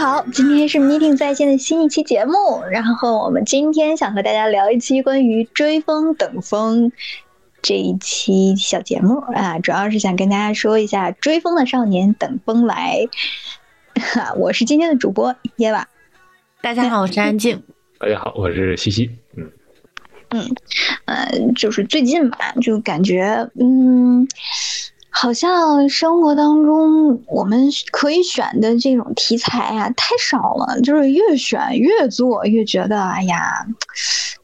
好，今天是 Meeting 在线的新一期节目。然后我们今天想和大家聊一期关于追风等风这一期小节目啊，主要是想跟大家说一下追风的少年等风来。哈，我是今天的主播耶娃。大家好，我是安静。大家好，我是西西。嗯嗯，呃，就是最近吧，就感觉嗯。好像生活当中我们可以选的这种题材呀太少了，就是越选越做越觉得哎呀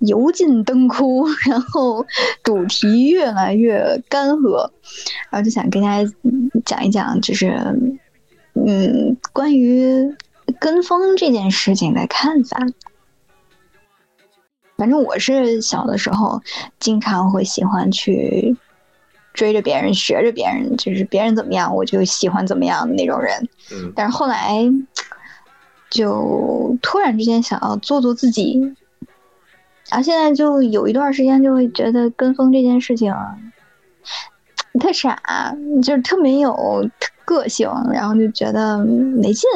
油尽灯枯，然后主题越来越干涸，然后就想跟大家讲一讲，就是嗯关于跟风这件事情的看法。反正我是小的时候经常会喜欢去。追着别人，学着别人，就是别人怎么样，我就喜欢怎么样的那种人。嗯，但是后来就突然之间想要做做自己，然后现在就有一段时间就会觉得跟风这件事情太傻，就是特没有个性，然后就觉得没劲。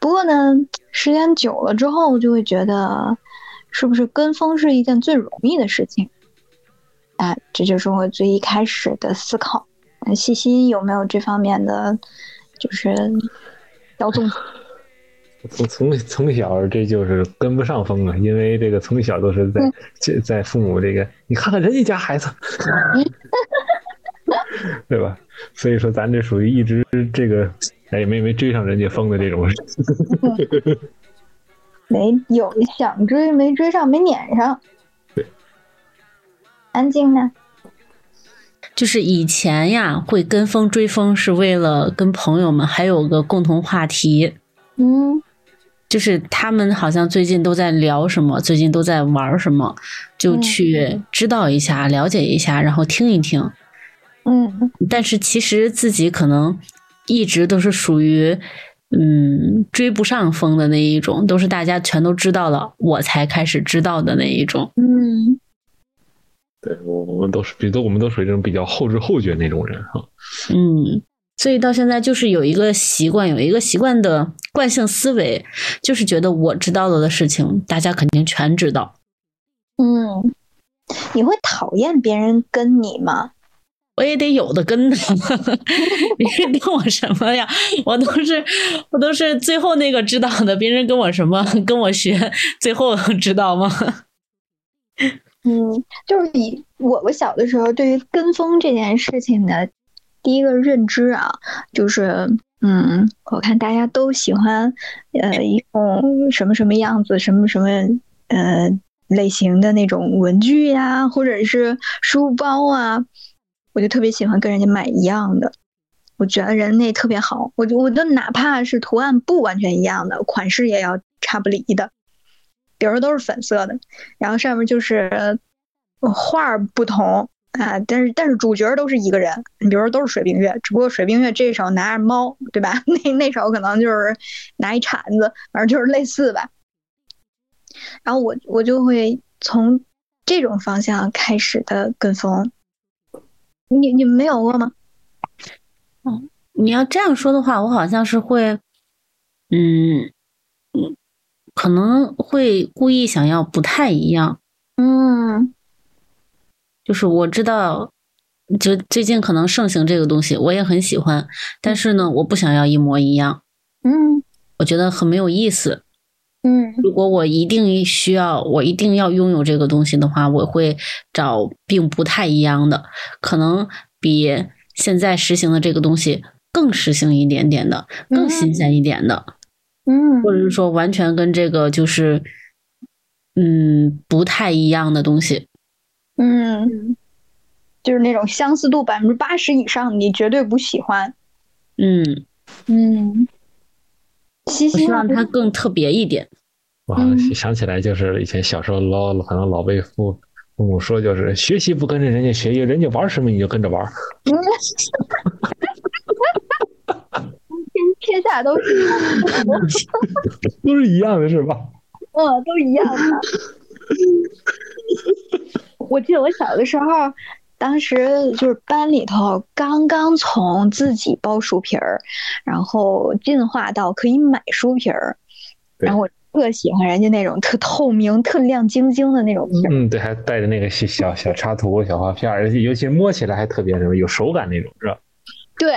不过呢，时间久了之后，就会觉得是不是跟风是一件最容易的事情。啊，这就是我最一开始的思考。细心有没有这方面的，就是 小总 从从从小这就是跟不上风啊，因为这个从小都是在在父母这个，你看看人家家孩子，对吧？所以说咱这属于一直这个哎没没追上人家风的这种，没有想追没追上没撵上。安静呢，就是以前呀，会跟风追风是为了跟朋友们还有个共同话题，嗯，就是他们好像最近都在聊什么，最近都在玩什么，就去知道一下、了解一下，然后听一听，嗯，但是其实自己可能一直都是属于嗯追不上风的那一种，都是大家全都知道了，我才开始知道的那一种，嗯。对我，我们都是，比如我们都属于这种比较后知后觉那种人哈。嗯，所以到现在就是有一个习惯，有一个习惯的惯性思维，就是觉得我知道了的事情，大家肯定全知道。嗯，你会讨厌别人跟你吗？我也得有的跟他，别人跟我什么呀？我都是我都是最后那个知道的，别人跟我什么，跟我学，最后知道吗？嗯，就是以我我小的时候对于跟风这件事情的第一个认知啊，就是嗯，我看大家都喜欢呃一种什么什么样子、什么什么呃类型的那种文具呀，或者是书包啊，我就特别喜欢跟人家买一样的。我觉得人那特别好，我就我就哪怕是图案不完全一样的，款式也要差不离的。比如说都是粉色的，然后上面就是画不同啊，但是但是主角都是一个人。你比如说都是水冰月，只不过水冰月这手拿着猫，对吧？那那手可能就是拿一铲子，反正就是类似吧。然后我我就会从这种方向开始的跟风。你你没有过吗？哦，你要这样说的话，我好像是会，嗯。可能会故意想要不太一样，嗯，就是我知道，就最近可能盛行这个东西，我也很喜欢，但是呢，我不想要一模一样，嗯，我觉得很没有意思，嗯，如果我一定需要，我一定要拥有这个东西的话，我会找并不太一样的，可能比现在实行的这个东西更实行一点点的，更新鲜一点的。嗯，或者是说完全跟这个就是，嗯，不太一样的东西，嗯，就是那种相似度百分之八十以上，你绝对不喜欢，嗯。嗯，我希望它更特别一点。哇，想起来就是以前小时候老可能老被父父母说，就是学习不跟着人家学，人家玩什么你就跟着玩。天下都是 都是一样的，是吧？嗯，都一样的。我记得我小的时候，当时就是班里头刚刚从自己包书皮儿，然后进化到可以买书皮儿，然后我特喜欢人家那种特透明、特亮晶晶的那种皮儿。嗯，对，还带着那个小小小插图、小画片儿，而且尤其摸起来还特别什么有手感那种，是吧？对，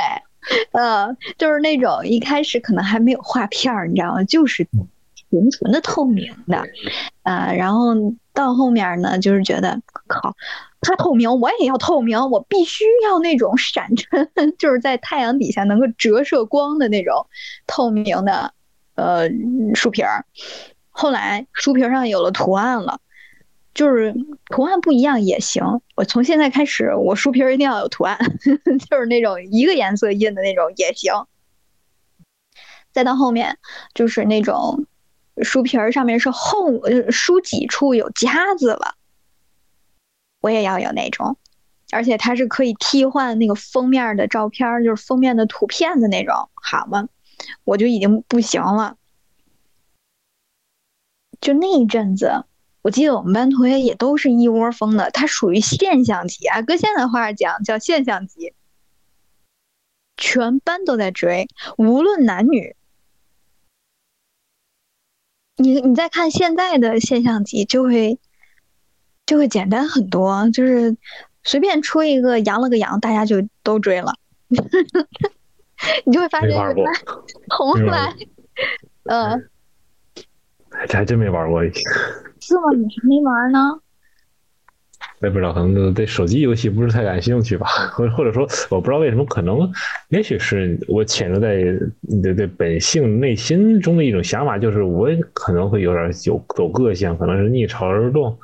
呃，就是那种一开始可能还没有画片儿，你知道吗？就是纯纯的透明的，呃，然后到后面呢，就是觉得靠，它透明，我也要透明，我必须要那种闪着，就是在太阳底下能够折射光的那种透明的，呃，书皮儿。后来书皮儿上有了图案了。就是图案不一样也行。我从现在开始，我书皮儿一定要有图案，就是那种一个颜色印的那种也行。再到后面就是那种书皮儿上面是后呃书脊处有夹子了，我也要有那种，而且它是可以替换那个封面的照片，就是封面的图片的那种，好吗？我就已经不行了。就那一阵子，我记得我们班同学也都是一窝蜂的，它属于现象级啊，搁现在话讲叫现象级，全班都在追，无论男女。你你再看现在的现象级，就会就会简单很多，就是随便出一个羊了个羊，大家就都追了。你就会发现没玩过原来从来，呃，这还真没玩过，是吗？你还没玩呢？我也不知道，可能对手机游戏不是太感兴趣吧，或或者说我不知道为什么，可能也许是我潜入在你的对本性内心中的一种想法，就是我可能会有点有走个性，可能是逆潮而动。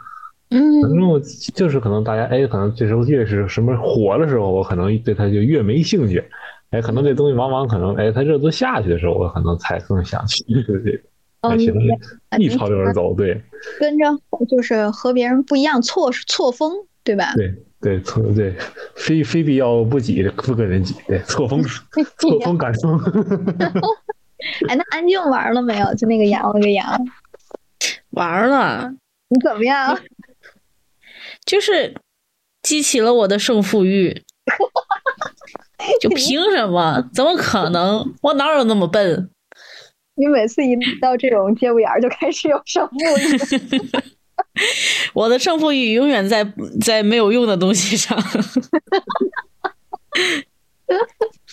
反嗯正我就是可能大家哎，可能这时候越是什么火的时候，我可能对它就越没兴趣。哎，可能这东西往往可能哎，它热度下去的时候，我可能才更想去这个。哦，哎，你行，逆潮流而走，对跟着就是和别人不一样，错错峰，对吧？对对错对，非非必要不挤，不跟人挤，对错峰错峰赶风。哎，那安静玩了没有？就那个羊了个羊，玩了，你怎么样？就是激起了我的胜负欲。就凭什么？怎么可能？我哪有那么笨？你每次一到这种节骨眼儿就开始有胜负欲，我的胜负欲永远在在没有用的东西上。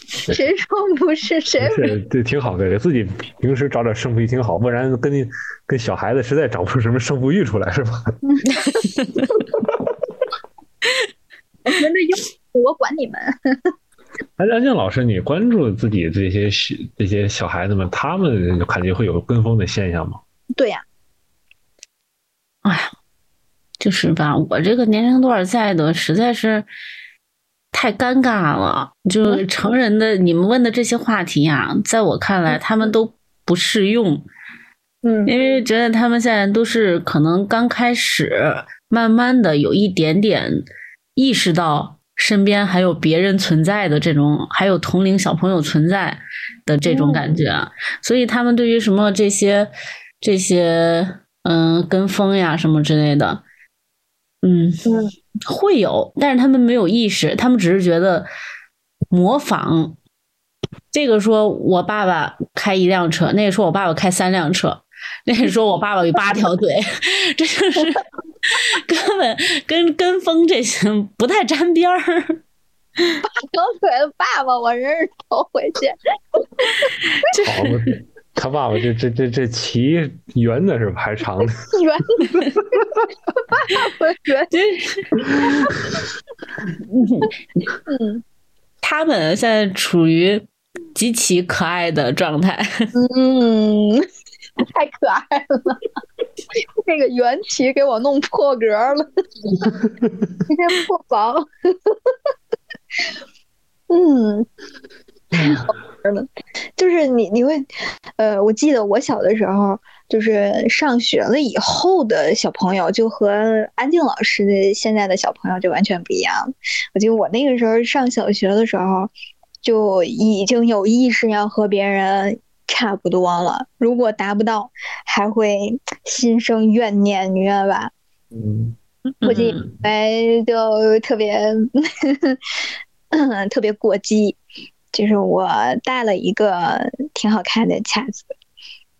谁说不是？谁是？是，对，挺好的，给自己平时找点胜负欲挺好，不然跟你跟小孩子实在找不出什么胜负欲出来，是吧？我们的优，我管你们。哎，安静老师，你关注自己这些小这些小孩子们，他们感觉会有跟风的现象吗？对呀、哎呀，就是吧，我这个年龄段在的实在是太尴尬了。就是成人的你们问的这些话题啊，在我看来他们都不适用，嗯。因为觉得他们现在都是可能刚开始，慢慢的有一点点意识到身边还有别人存在的这种，还有同龄小朋友存在的这种感觉，啊所以他们对于什么这些这些嗯跟风呀什么之类的，嗯嗯会有，但是他们没有意识，他们只是觉得模仿。这个说我爸爸开一辆车，那个说我爸爸开三辆车，那个说我爸爸有八条腿，这就是 根本跟跟风这些不太沾边儿。条腿的爸爸，我真是头回去。好，他爸爸这这这这骑圆的是吧？还是长的？圆的爸爸圆，嗯他们现在处于极其可爱的状态，嗯，太可爱了。那个缘起给我弄破格了，这些破防。嗯，太好玩了。就是你，你会，呃，我记得我小的时候，就是上学了以后的小朋友，就和安静老师的现在的小朋友就完全不一样。我记得我那个时候上小学的时候，就已经有意识要和别人差不多了。如果达不到，还会心生怨念，你明白吧？嗯，我这嗯回就特别 特别过激，就是我带了一个挺好看的卡子，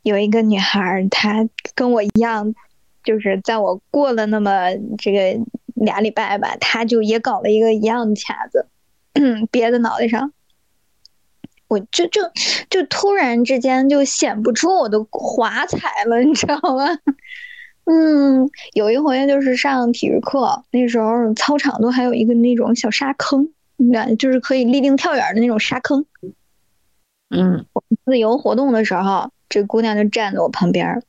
有一个女孩儿，她跟我一样，就是在我过了那么这个俩礼拜吧，她就也搞了一个一样的卡子，别在脑袋上。我就就就突然之间就显不出我的华彩了，你知道吗？嗯，有一回就是上体育课，那时候操场都还有一个那种小沙坑，你看，就是可以立定跳远的那种沙坑。嗯自由活动的时候，这姑娘就站在我旁边，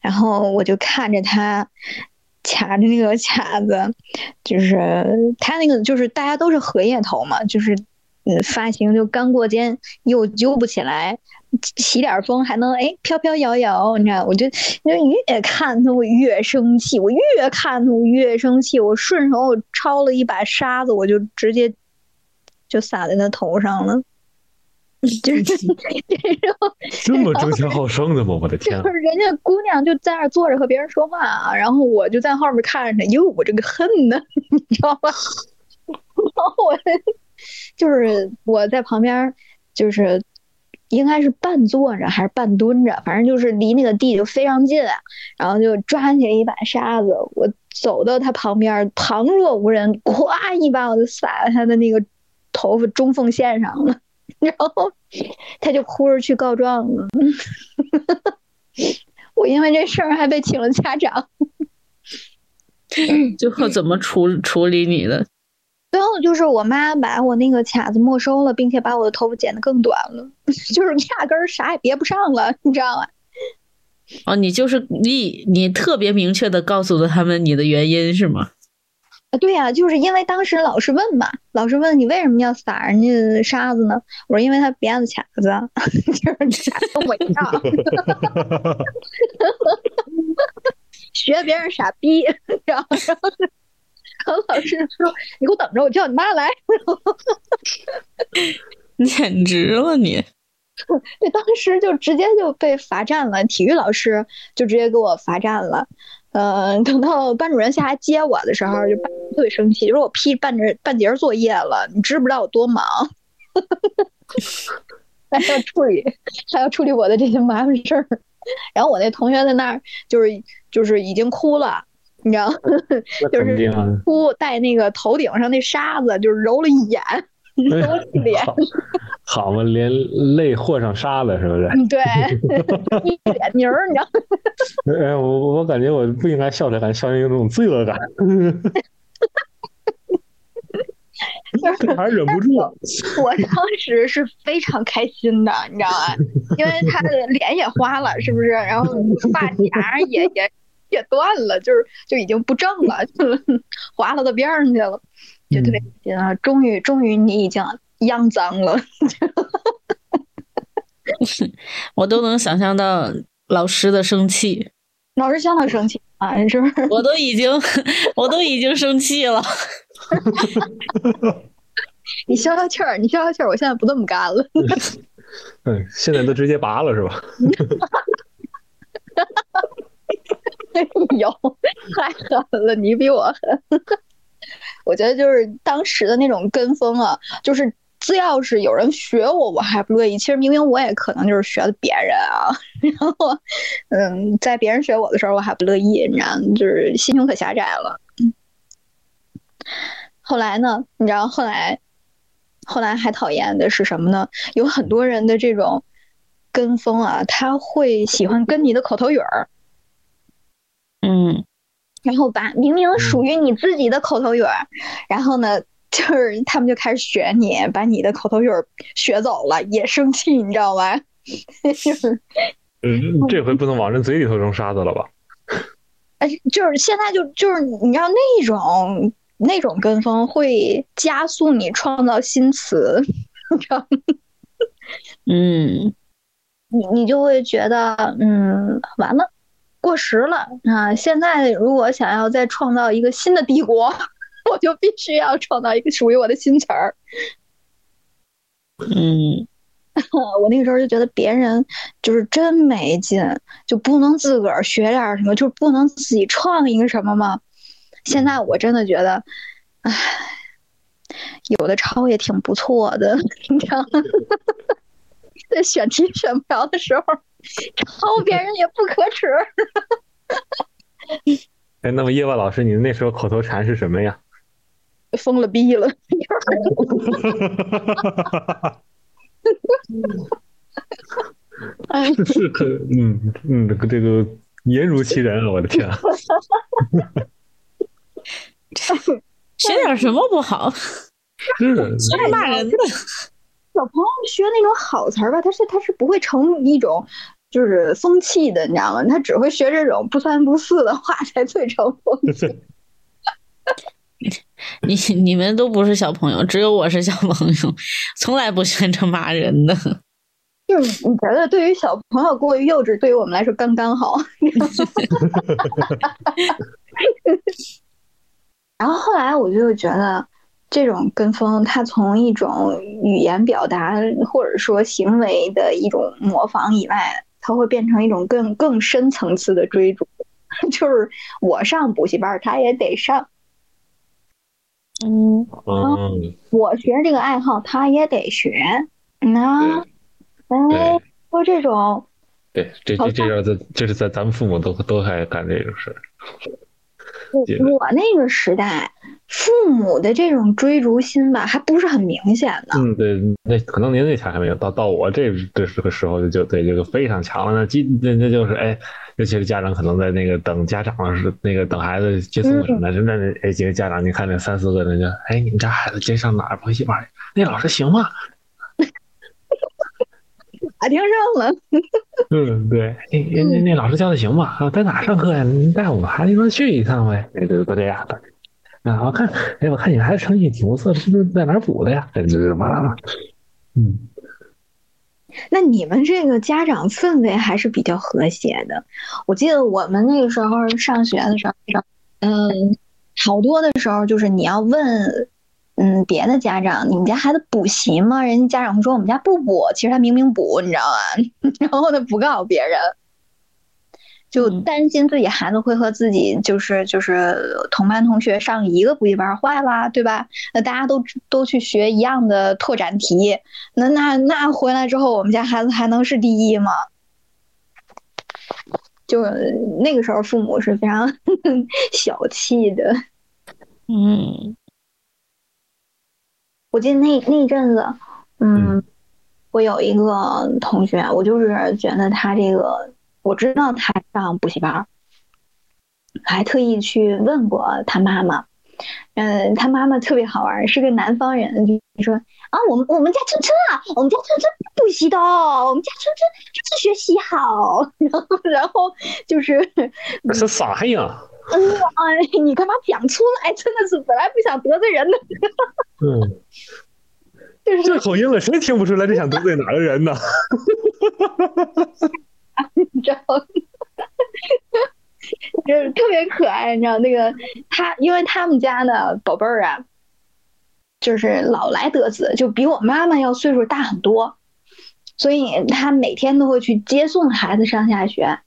然后我就看着她卡着那个卡子，就是她那个就是大家都是荷叶头嘛，就是嗯发型就刚过肩，又揪不起来，起点风还能哎飘飘摇摇，你知道，我就就越看他我越生气，我越看他我越生气，我顺手我抄了一把沙子，我就直接就撒在他头上了。就是这种，这么争强好胜的吗？我的天啊就！是人家姑娘就在那儿坐着和别人说话啊，然后我就在后面看着，哟，我这个恨呢，你知道吧？然后我就是我在旁边，就是应该是半坐着还是半蹲着，反正就是离那个地就非常近啊，然后就抓起一把沙子，我走到他旁边，旁若无人，咵一把我就撒在他的那个头发中缝线上了。然后 他就哭着去告状了。我因为这事儿还被请了家长。最后怎么处处理你的？最后就是我妈把我那个卡子没收了，并且把我的头发剪得更短了，就是压根儿啥也别不上了，你知道吗？哦，你就是你，你特别明确的告诉了他们你的原因是吗？啊，对呀、就是因为当时老师问嘛，老师问你为什么要撒人家沙子呢？我说因为他别的卡子，就是我一样，学别人傻逼，然后然后然后老师说你给我等着，我叫你妈来。简直了你！对，当时就直接就被罚站了，体育老师就直接给我罚站了。呃，等到班主任下来接我的时候，就班特别生气，就说我批半节半截作业了，你知不知道我多忙？还要处理，还要处理我的这些麻烦事儿。然后我那同学在那儿就是就是已经哭了，你知道，就是啊哭带那个头顶上那沙子，就是揉了一眼，揉了一脸。好好嘛，连泪和上沙了，是不是？嗯，对，一脸泥儿，你知道？哎，我我感觉我不应该笑出来，感觉笑成一种罪恶感，还是忍不住。我当时是非常开心的，你知道吗？因为他的脸也花了，是不是？然后发夹也也 也断了，就是就已经不正了，就 划拉到边上去了，就特别开心啊！终于，终于你已经肮脏了，我都能想象到老师的生气，老师相当生气啊，是不是？我都已经，我都已经生气了。你消消气儿，你消消气儿，我现在不这么干了。嗯，现在都直接拔了是吧？哎呦，太狠了，你比我狠。我觉得就是当时的那种跟风啊，就是只要是有人学我，我还不乐意。其实明明我也可能就是学的别人啊，然后，嗯，在别人学我的时候，我还不乐意，你知道，就是心胸可狭窄了。后来呢，你知道后来，后来还讨厌的是什么呢？有很多人的这种跟风啊，他会喜欢跟你的口头语儿。嗯，然后把明明属于你自己的口头语儿，然后呢，就是他们就开始学你，把你的口头语儿学走了，也生气，你知道吗？就是，嗯，这回不能往人嘴里头扔沙子了吧？哎，就是现在就就是你知道那种那种跟风会加速你创造新词，你知道吗？嗯，你你就会觉得，嗯，完了，过时了啊！现在如果想要再创造一个新的帝国，我就必须要创造一个属于我的新词儿。嗯，我那个时候就觉得别人就是真没劲，就不能自个儿学点什么，就不能自己创一个什么吗？现在我真的觉得，唉，有的抄也挺不错的，你知道吗？在选题选不着的时候，抄别人也不可耻。哎，那么叶问老师，你那时候口头禅是什么呀？疯了逼了！哎，是可，嗯嗯，这个这个言如其人啊！我的天啊！学点什么不好？是学骂人的。小朋友学那种好词儿吧，他是他是不会成一种就是风气的，你知道吗？他只会学这种不三不四的话才最成风气。你你们都不是小朋友，只有我是小朋友，从来不学着骂人的。就是你觉得对于小朋友过于幼稚，对于我们来说刚刚好。然后后来我就觉得，这种跟风，它从一种语言表达或者说行为的一种模仿以外，它会变成一种更更深层次的追逐。就是我上补习班，他也得上。嗯嗯，我学这个爱好，他也得学。那，哎，说这种，对，这这这要在，就是在咱们父母都都还干这种事儿。我我那个时代，父母的这种追逐心吧，还不是很明显的。嗯，对，那可能您那前还没有到，到我这这个时候就对这个非常强了。那基那那就是哎，尤其是家长可能在那个等家长是那个等孩子接送什么的，那那哎几个家长，你看那三四个人就哎，你们家孩子今上哪儿补习班？那老师行吗？打听上了。嗯，对，那那那老师教的行吗？啊，在哪上课呀？你带我们孩子一块去一趟呗。哎，对，都这样的。啊，我看，哎，我看你孩子成绩挺不错，是不是在哪儿补的呀？这这嘛嘛。嗯。那你们这个家长氛围还是比较和谐的。我记得我们那个时候上学的时候，嗯，好多的时候就是你要问。嗯，别的家长，你们家孩子补习吗？人家家长会说我们家不补，其实他明明补，你知道吗？然后他不告诉别人，就担心自己孩子会和自己就是就是同班同学上一个补习班坏啦，对吧？那大家都都去学一样的拓展题，那那那回来之后，我们家孩子还能是第一吗？就那个时候，父母是非常 小气的，嗯。我记得那那阵子，嗯，我有一个同学，我就是觉得他这个，我知道他上补习班，还特意去问过他妈妈，嗯，他妈妈特别好玩，是个南方人，就说啊，我们我们家春春啊，我们家春春不补习的，我们家春春就是学习好，然后然后就是是啥呀？嗯，哎，你干嘛讲出来？真的是本来不想得罪人的。嗯，就是这口音了，谁听不出来这想得罪哪个人呢？你知道，就是特别可爱。你知道那个他，因为他们家的宝贝儿啊，就是老来得子，就比我妈妈要岁数大很多，所以他每天都会去接送孩子上下学。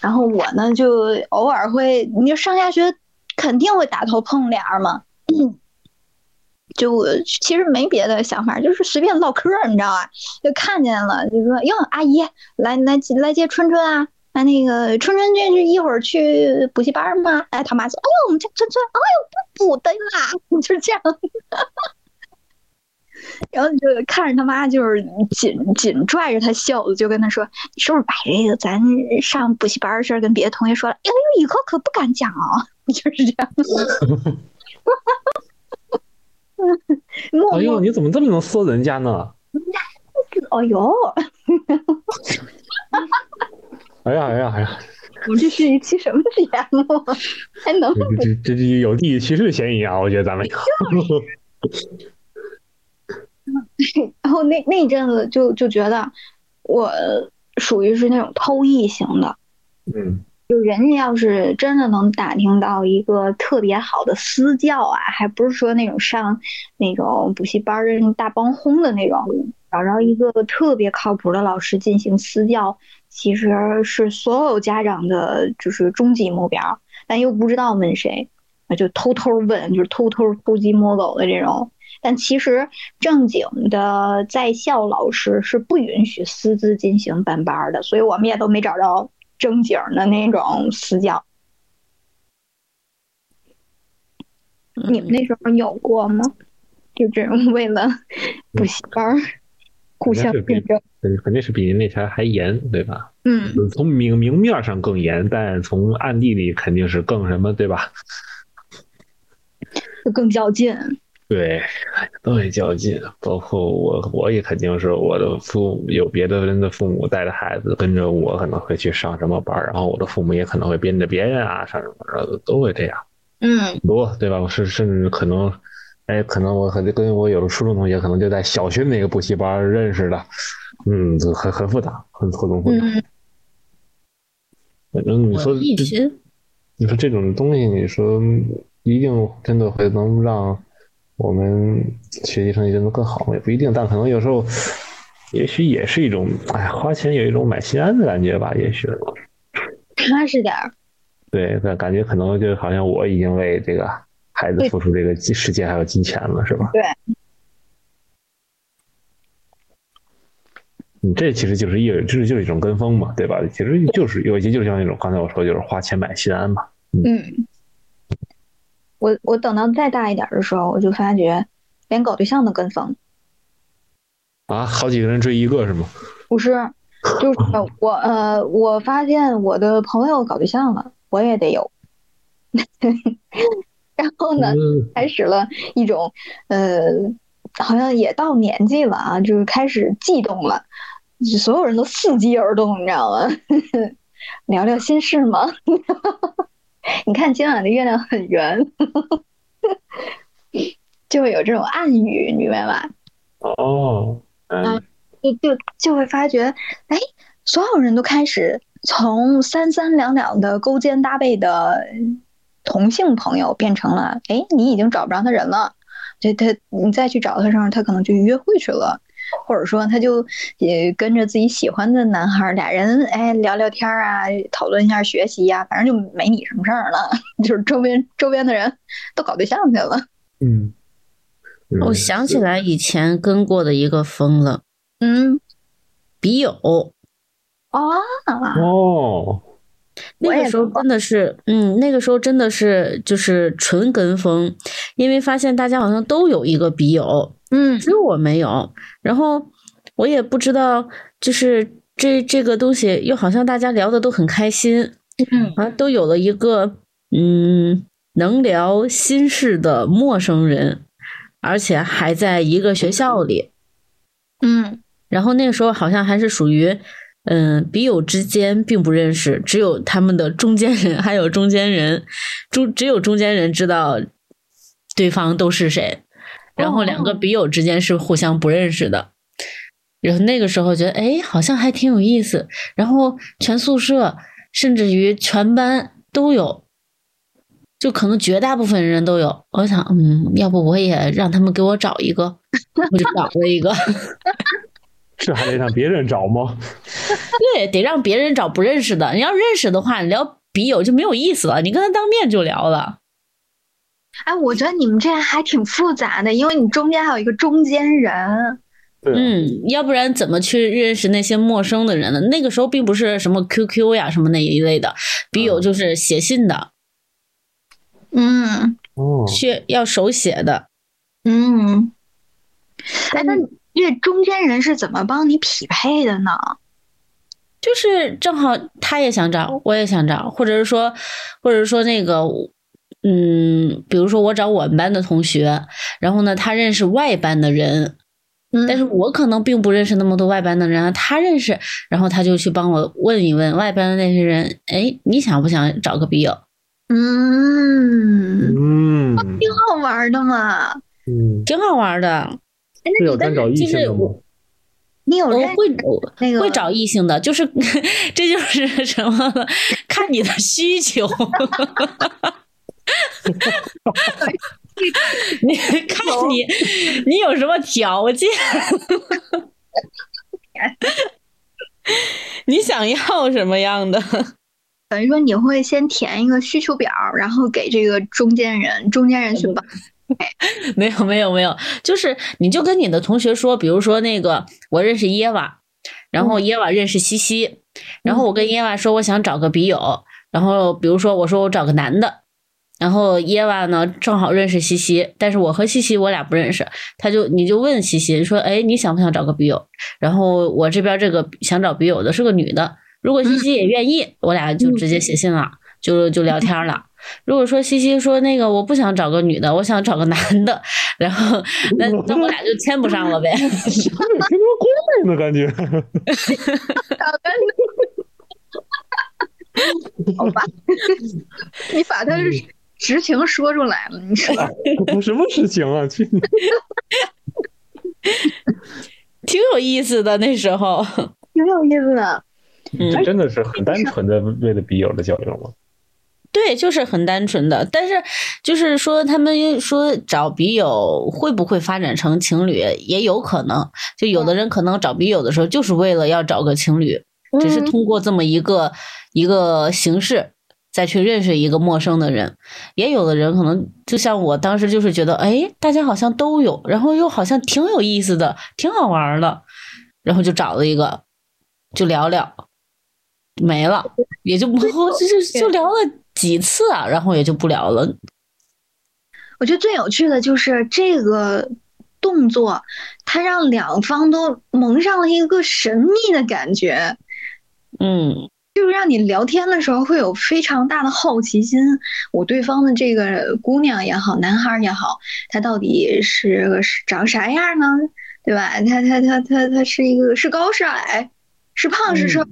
然后我呢，就偶尔会，你就上下学肯定会打头碰脸儿嘛。就其实没别的想法，就是随便唠嗑，你知道吧？就看见了，就说哟，阿姨来来来接春春啊，那那个春春这是一会儿去补习班吗？哎，他妈说，哎呦，我们家春春，哎呦，不补的啦，就是这样。然后你就看着他妈，就是紧紧拽着他袖子，就跟他说：“你是不是把这个咱上补习班的事儿跟别的同学说了？哎呦，以后可不敢讲啊！” 就是这样。哎呦，你怎么这么能说人家呢？哎呦！哎呀哎呀哎呀！我们这是一期什么节目？还能这这这有地域歧视嫌疑啊！我觉得咱们。然后那那阵子就就觉得我属于是那种偷艺型的，嗯，就人家要是真的能打听到一个特别好的私教啊，还不是说那种上那种补习班大帮轰的那种，找着一个特别靠谱的老师进行私教，其实是所有家长的就是终极目标，但又不知道问谁。就偷偷问，就是偷偷偷鸡摸狗的这种。但其实正经的在校老师是不允许私自进行班班的，所以我们也都没找着正经的那种私教。你们那时候有过吗？就这种为了 补习班互相竞争，肯定是比您那前还严，对吧？嗯，从明明面上更严，但从暗地里肯定是更什么，对吧？就更较劲。对，都会较劲。包括我，我也肯定是我的父母有别的人的父母带着孩子跟着我，可能会去上什么班然后我的父母也可能会跟着别人啊上什么班都会这样。嗯，多对吧？我是甚至可能，哎，可能我和跟我有的初中同学可能就在小学那个补习班认识的，嗯，很很复杂，很错综复杂。反正你说，你说这种东西，你说一定真的会能让我们学习成绩真的更好吗？也不一定，但可能有时候，也许也是一种，哎，花钱有一种买心安的感觉吧，也许。踏实点儿。对，感觉可能就好像我已经为这个孩子付出这个时间还有金钱了，是吧？对。你这其实就是一，这就是一种跟风嘛，对吧？其实就是有些就像那种刚才我说，就是花钱买心安嘛。嗯。我我等到再大一点的时候，我就发觉连搞对象都跟风。啊，好几个人追一个是吗？不是，就是 我呃，我发现我的朋友搞对象了。我也得有，然后呢，开始了一种呃，好像也到年纪了啊，就是开始悸动了，所有人都伺机而动，你知道吗？聊聊心事吗？你看今晚的月亮很圆，就会有这种暗语，你明白吧？哦，嗯，就就就会发觉，哎，所有人都开始。从三三两两的勾肩搭背的同性朋友，变成了哎，你已经找不着他人了，就他你再去找他时候，他可能就约会去了，或者说他就也跟着自己喜欢的男孩俩人哎聊聊天啊，讨论一下学习呀，反正就没你什么事儿了，就是周边周边的人都搞对象去了。嗯，我想起来以前跟过的一个疯了，嗯，笔友。哦。哦，那个时候真的是，嗯，那个时候真的是就是纯跟风，因为发现大家好像都有一个笔友，嗯，只有我没有。然后我也不知道，就是这这个东西又好像大家聊的都很开心，嗯，啊，都有了一个嗯能聊心事的陌生人，而且还在一个学校里，嗯，然后那个时候好像还是属于。嗯，笔友之间并不认识，只有他们的中间人，还有中间人，中只有中间人知道对方都是谁，然后两个笔友之间是互相不认识的。然后那个时候觉得，哎，好像还挺有意思。然后全宿舍，甚至于全班都有，就可能绝大部分人都有。我想，嗯，要不我也让他们给我找一个，我就找了一个。这还得让别人找吗？对，得让别人找不认识的。你要认识的话，你聊笔友就没有意思了。你跟他当面就聊了。哎，我觉得你们这样还挺复杂的，因为你中间还有一个中间人。嗯，要不然怎么去认识那些陌生的人呢？那个时候并不是什么 QQ 呀什么那一类的，笔友就是写信的。嗯，哦，需要手写的。嗯，哎，那。这中间人是怎么帮你匹配的呢？就是正好他也想找，我也想找，或者是说，或者是说那个，嗯，比如说我找我们班的同学，然后呢，他认识外班的人，但是我可能并不认识那么多外班的人，他认识，然后他就去帮我问一问外班的那些人，哎，你想不想找个笔友？嗯嗯，挺好玩的嘛，嗯，挺好玩的。是有单找异性的吗？你有会那个会找异性的，就是 这就是 什么？看你的需求。你看你你有什么条件？你想要什么样的？等于说你会先填一个需求表，然后给这个中间人，中间人去帮。没有没有没有，就是你就跟你的同学说，比如说那个我认识耶娃，然后耶娃认识西西，然后我跟耶娃说我想找个笔友，然后比如说我说我找个男的，然后耶娃呢正好认识西西，但是我和西西我俩不认识，他就你就问西西说，哎，你想不想找个笔友？然后我这边这个想找笔友的是个女的，如果西西也愿意，我俩就直接写信了，就就聊天了。如果说西西说那个我不想找个女的，我想找个男的，然后 那那我俩就牵不上了呗。感觉？好吧，你把他实情说出来了，你说什么实情啊？去，挺有意思的那时候，挺有意思的。嗯，真的是很单纯的为了笔友的交流吗？对，就是很单纯的，但是就是说，他们说找笔友会不会发展成情侣，也有可能。就有的人可能找笔友的时候，就是为了要找个情侣，只是通过这么一个一个形式再去认识一个陌生的人。也有的人可能就像我当时就是觉得，哎，大家好像都有，然后又好像挺有意思的，挺好玩的，然后就找了一个，就聊聊，没了，也就 就就就聊了。几次啊，然后也就不聊了。我觉得最有趣的就是这个动作，它让两方都蒙上了一个神秘的感觉。嗯，就是让你聊天的时候会有非常大的好奇心。我对方的这个姑娘也好，男孩也好，他到底是个长啥样呢？对吧？他他他他他是一个是高是矮，是胖是瘦，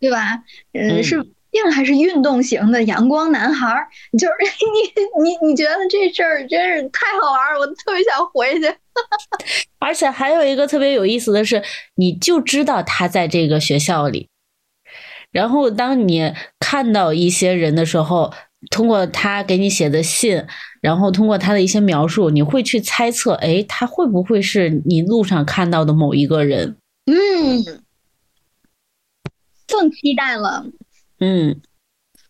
对吧？嗯，是。硬还是运动型的阳光男孩儿，就是 你你你觉得这事儿真是太好玩儿，我特别想回去。而且还有一个特别有意思的是，你就知道他在这个学校里，然后当你看到一些人的时候，通过他给你写的信，然后通过他的一些描述，你会去猜测，哎，他会不会是你路上看到的某一个人？嗯，更期待了。嗯，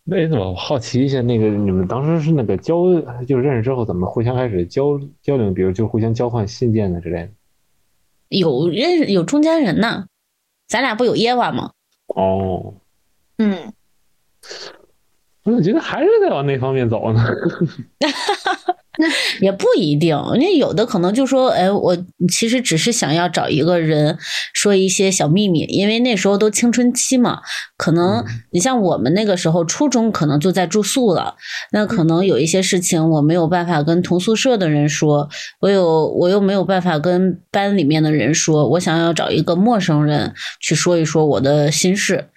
那你怎么好奇一下？那个你们当时是那个交，就认识之后怎么互相开始交交流？比如就互相交换信件的之类的？有认识有中间人呢，咱俩不有耶娃吗？哦，嗯，我怎么觉得还是在往那方面走呢？也不一定，因为有的可能就说，哎，我其实只是想要找一个人说一些小秘密，因为那时候都青春期嘛。可能你像我们那个时候初中，可能就在住宿了，那可能有一些事情我没有办法跟同宿舍的人说，我有我又没有办法跟班里面的人说，我想要找一个陌生人去说一说我的心事，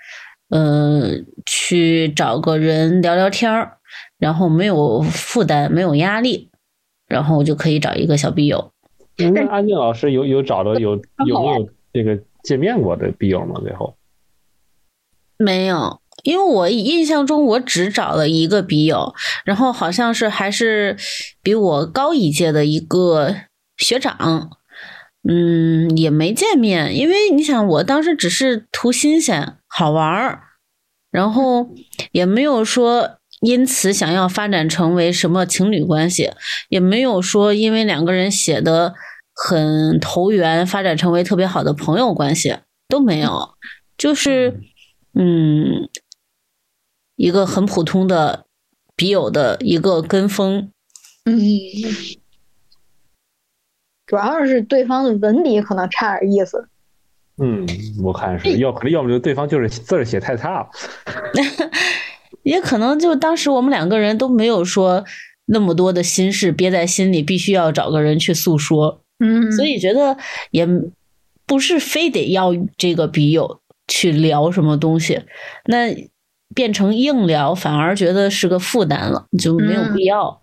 嗯，去找个人聊聊天儿，然后没有负担，没有压力。然后我就可以找一个小笔友。那安静老师有有找到有有没有这个见面过的笔友吗？最后没有，因为我印象中我只找了一个笔友，然后好像是还是比我高一届的一个学长，嗯，也没见面，因为你想我当时只是图新鲜好玩儿，然后也没有说。因此，想要发展成为什么情侣关系，也没有说因为两个人写的很投缘，发展成为特别好的朋友关系都没有，就是嗯，一个很普通的笔友的一个跟风。嗯，主要是对方的文笔可能差点意思。嗯，我看是要可能要么就对方就是字写太差了。也可能就当时我们两个人都没有说那么多的心事憋在心里，必须要找个人去诉说，嗯，所以觉得也不是非得要这个笔友去聊什么东西，那变成硬聊反而觉得是个负担了，就没有必要。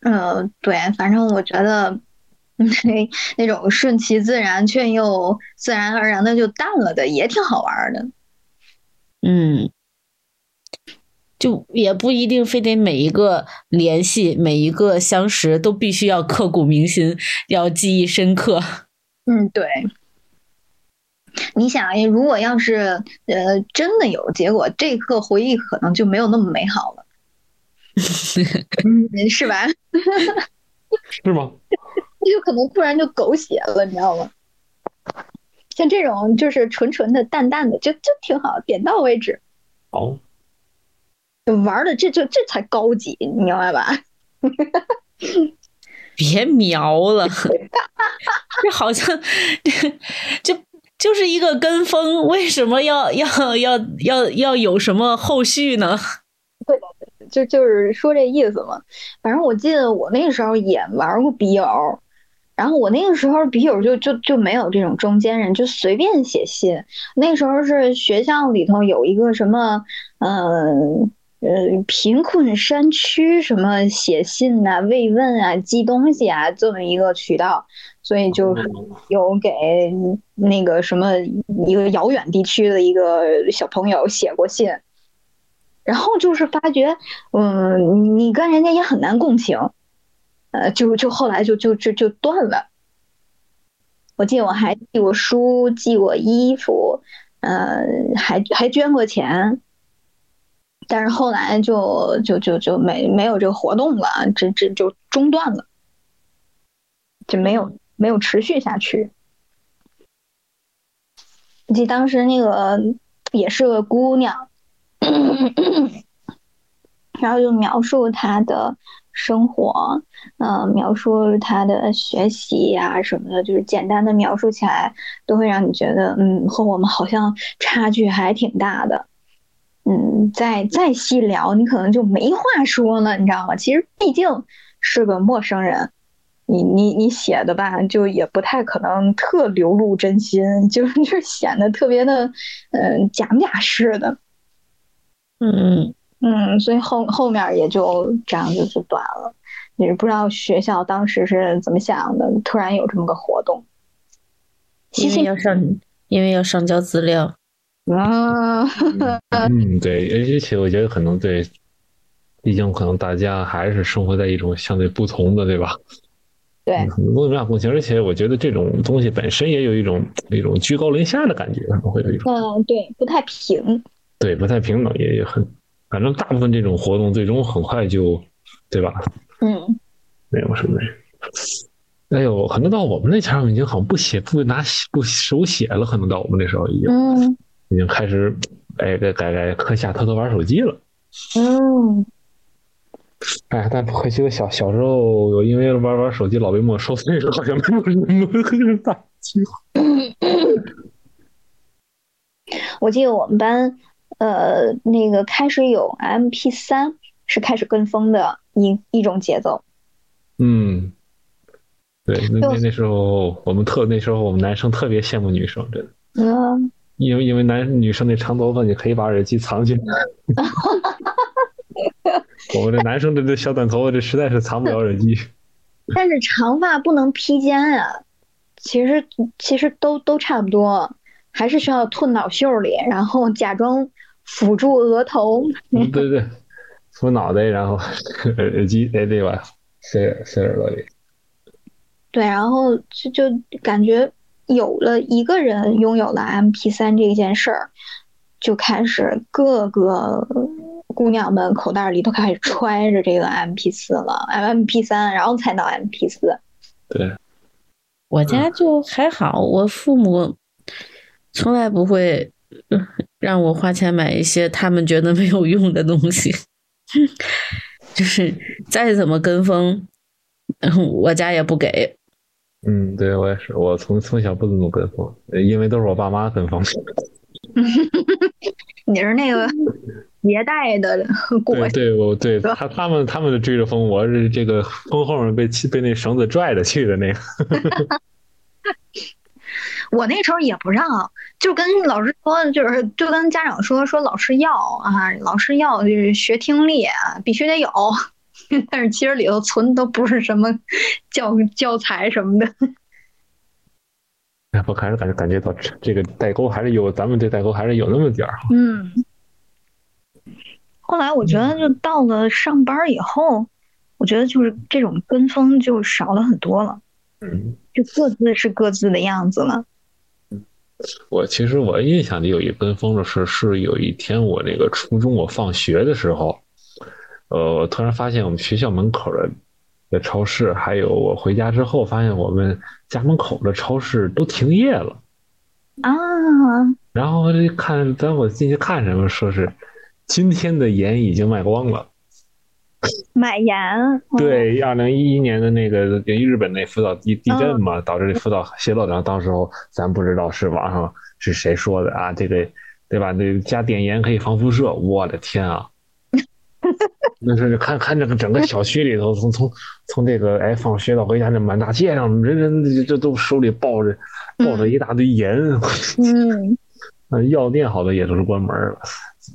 嗯，对，反正我觉得 那那种顺其自然却又自然而然的就淡了的，也挺好玩的。嗯，就也不一定非得每一个联系、每一个相识都必须要刻骨铭心，要记忆深刻。嗯，对。你想，如果要是呃真的有结果，这一刻回忆可能就没有那么美好了，嗯，是吧？是吗？就可能突然就狗血了，你知道吗？像这种就是纯纯的、淡淡的，就就挺好，点到为止。好，玩的这就这才高级，你明白吧？别瞄了，这好像就就是一个跟风，为什么要要要要要有什么后续呢？对，就就是说这意思嘛。反正我记得我那时候也玩过笔友，然后我那个时候笔友就就就没有这种中间人，就随便写信。那时候是学校里头有一个什么，嗯。呃，贫困山区什么写信呐、慰问啊、寄东西啊，这么一个渠道，所以就是有给那个什么一个遥远地区的一个小朋友写过信，然后就是发觉，嗯，你跟人家也很难共情，呃，就就后来就就就就断了。我记得我还寄过书、寄过衣服，呃，还还捐过钱。但是后来就就就就没没有这个活动了，这这就中断了，就没有没有持续下去。我记得当时那个也是个姑娘，然后就描述她的生活，嗯，描述他的学习呀什么的，就是简单的描述起来，都会让你觉得，嗯，和我们好像 差距还挺大的。嗯，再再细聊，你可能就没话说了，你知道吗？其实毕竟是个陌生人，你你你写的吧，就也不太可能特流露真心，就是就显得特别的，嗯，假不假似的。嗯，所以后后面也就这样就就断了，也不知道学校当时是怎么想的，突然有这么个活动，因为要上，因为要上交资料。啊，嗯，对，而且我觉得可能对，毕竟可能大家还是生活在一种相对不同的，对吧？对，很多没法共情，而且我觉得这种东西本身也有一种一种居高临下的感觉，可能会有一种，嗯，对，不太平，对，不太平等，也也很，反正大部分这种活动最终很快就，对吧？嗯，没有什么。哎呦，可能到我们那前儿已经好像不写不拿不手写了，可能到我们那时候已经。嗯。已经开始，哎，改改改课下偷偷玩手机了。嗯，哎，但可惜我小小时候，因为玩玩手机老被没收，所以说好像没有什么大机会。我记得我们班，呃，那个开始有 MP 三，是开始跟风的一一种节奏。嗯，对，那那那时候我们特那时候我们男生特别羡慕女生，真的。嗯。因为因为男女生那长头发，你可以把耳机藏起来。我们这男生这这小短头发，这实在是藏不了耳机。但是长发不能披肩啊，其实其实都都差不多，还是需要吞脑袖里，然后假装辅助额头。对对，扶脑袋，然后 耳机哎对吧？塞塞耳朵里。对，然后就就感觉。有了一个人拥有了 M P 三这件事儿，就开始各个姑娘们口袋里都开始揣着这个 M P 四了，M P 三，然后才到 M P 四。对，我家就还好，我父母从来不会让我花钱买一些他们觉得没有用的东西，就是再怎么跟风，我家也不给。嗯，对我也是，我从从小不怎么跟风，因为都是我爸妈跟风。你是那个迭代的 过对，对我对他他们他们的追着风，我是这个风后面被被那绳子拽着去的那个。我那时候也不让，就跟老师说，就是就跟家长说说老师要啊，老师要就是学听力必须得有。但是其实里头存的都不是什么教教材什么的。哎，我还是感觉感觉到这个代沟还是有，咱们这代沟还是有那么点儿。嗯。后来我觉得，就到了上班以后，我觉得就是这种跟风就少了很多了。嗯。就各自是各自的样子了。我其实我印象里有一跟风的事，是有一天我那个初中我放学的时候，呃，我突然发现我们学校门口的的超市，还有我回家之后发现我们家门口的超市都停业了啊。然后我就看，等我进去看什么，说是今天的盐已经卖光了。买盐？对，二零一一年的那个日本那福岛地地震嘛，导致福岛泄漏，然后当时候咱不知道是网上是谁说的啊，这个对吧？那加碘盐可以防辐射，我的天啊！那是看 看这个整个小区里头，从从从这个哎放学到回家，那满大街上人人这都手里抱着抱着一大堆盐。嗯，那药店好多也都是关门了，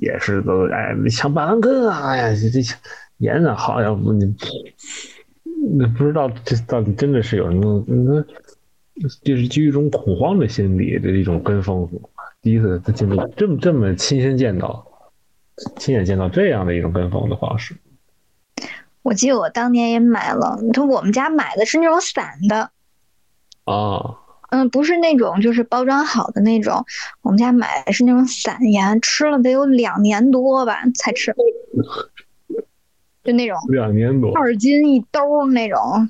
也是都哎抢半万根啊！哎呀，这这。盐呢？好像不你，那不知道这到底真的是有什么？那就是基于一种恐慌的心理的一种跟风。第一次他见到这么这么亲身见到，亲眼见到这样的一种跟风的方式。我记得我当年也买了，他我们家买的是那种散的。啊。嗯，不是那种就是包装好的那种，我们家买的是那种散盐，吃了得有两年多吧才吃。就那种两年多二斤一兜那种，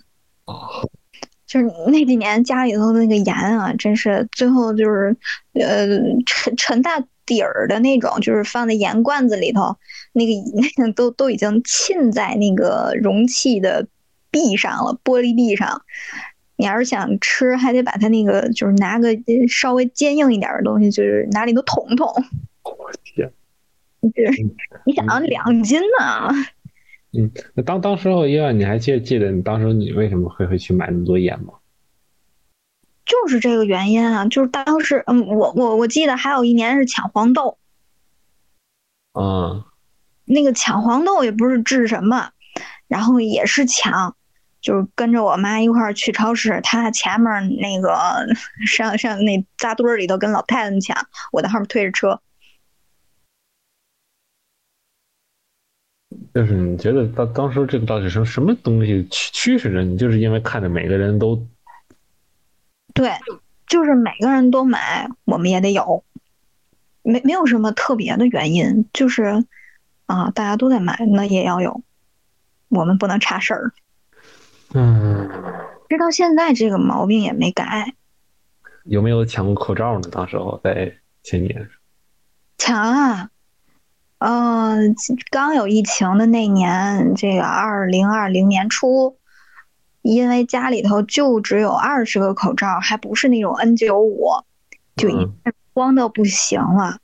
就是那几年家里头的那个盐啊，真是最后就是呃沉沉大底儿的那种，就是放在盐罐子里头，那个那个都都已经浸在那个容器的壁上了，玻璃壁上。你要是想吃，还得把它那个就是拿个稍微坚硬一点的东西，就是拿里头捅捅。我天！你想两斤呢？嗯，那当当时候，伊万，你还记记得你当时你为什么会会去买那么多盐吗？就是这个原因啊，就是当时，嗯，我我我记得还有一年是抢黄豆，嗯，那个抢黄豆也不是治什么，然后也是抢，就是跟着我妈一块儿去超市，她前面那个 上上那扎堆儿里头跟老太太们抢，我在后面推着车。就是你觉得当当时这个到底是什么东西驱驱使着你？就是因为看着每个人都，对，就是每个人都买，我们也得有，没没有什么特别的原因，就是啊，大家都在买，那也要有，我们不能差事儿。嗯，直到现在这个毛病也没改。有没有抢过口罩呢？当时候在前年，抢啊。嗯，刚有疫情的那年，这个二零二零年初，因为家里头就只有二十个口罩，还不是那种 N 九五，就慌的不行了。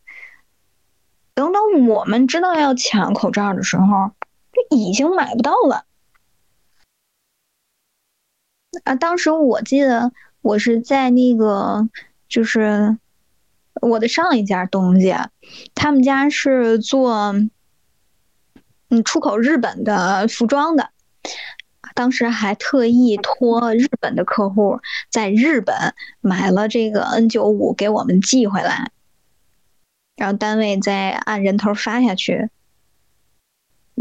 等等，我们知道要抢口罩的时候，就已经买不到了。啊，当时我记得我是在那个，就是。我的上一家东家，他们家是做嗯出口日本的服装的，当时还特意托日本的客户在日本买了这个 N 九五给我们寄回来，然后单位再按人头发下去。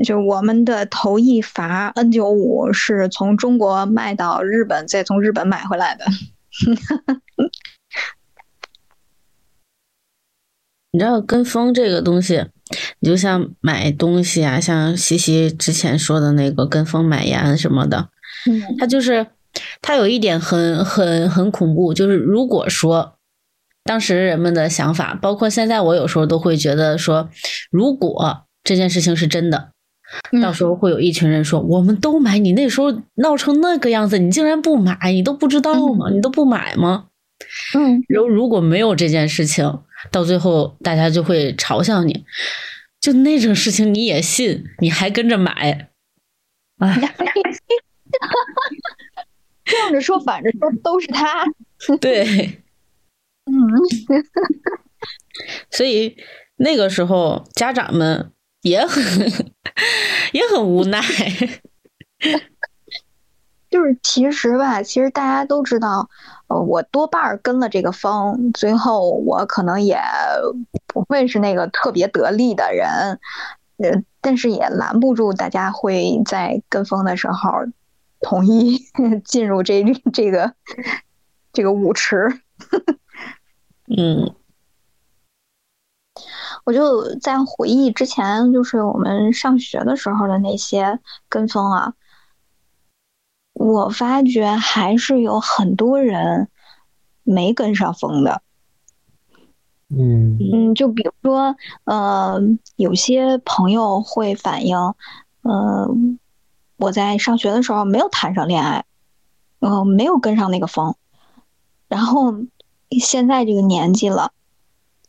就我们的头一罚 N 九五是从中国卖到日本，再从日本买回来的。你知道跟风这个东西，你就像买东西啊，像西西之前说的那个跟风买盐什么的，嗯，它就是它有一点很很很恐怖，就是如果说当时人们的想法，包括现在我有时候都会觉得说，如果这件事情是真的，到时候会有一群人说，我们都买，你那时候闹成那个样子，你竟然不买，你都不知道吗？你都不买吗？嗯，如如果没有这件事情。到最后，大家就会嘲笑你，就那种事情你也信，你还跟着买，哎，正着说反着说都是他，对，嗯，所以那个时候家长们也很也很无奈。就是其实吧，其实大家都知道，呃，我多半跟了这个风，最后我可能也不会是那个特别得力的人，呃，但是也拦不住大家会在跟风的时候统一 进入这这个这个舞池。嗯我就在回忆之前，就是我们上学的时候的那些跟风啊，我发觉还是有很多人没跟上风的。嗯嗯，就比如说，呃，有些朋友会反映，呃，我在上学的时候没有谈上恋爱，呃，没有跟上那个风，然后现在这个年纪了，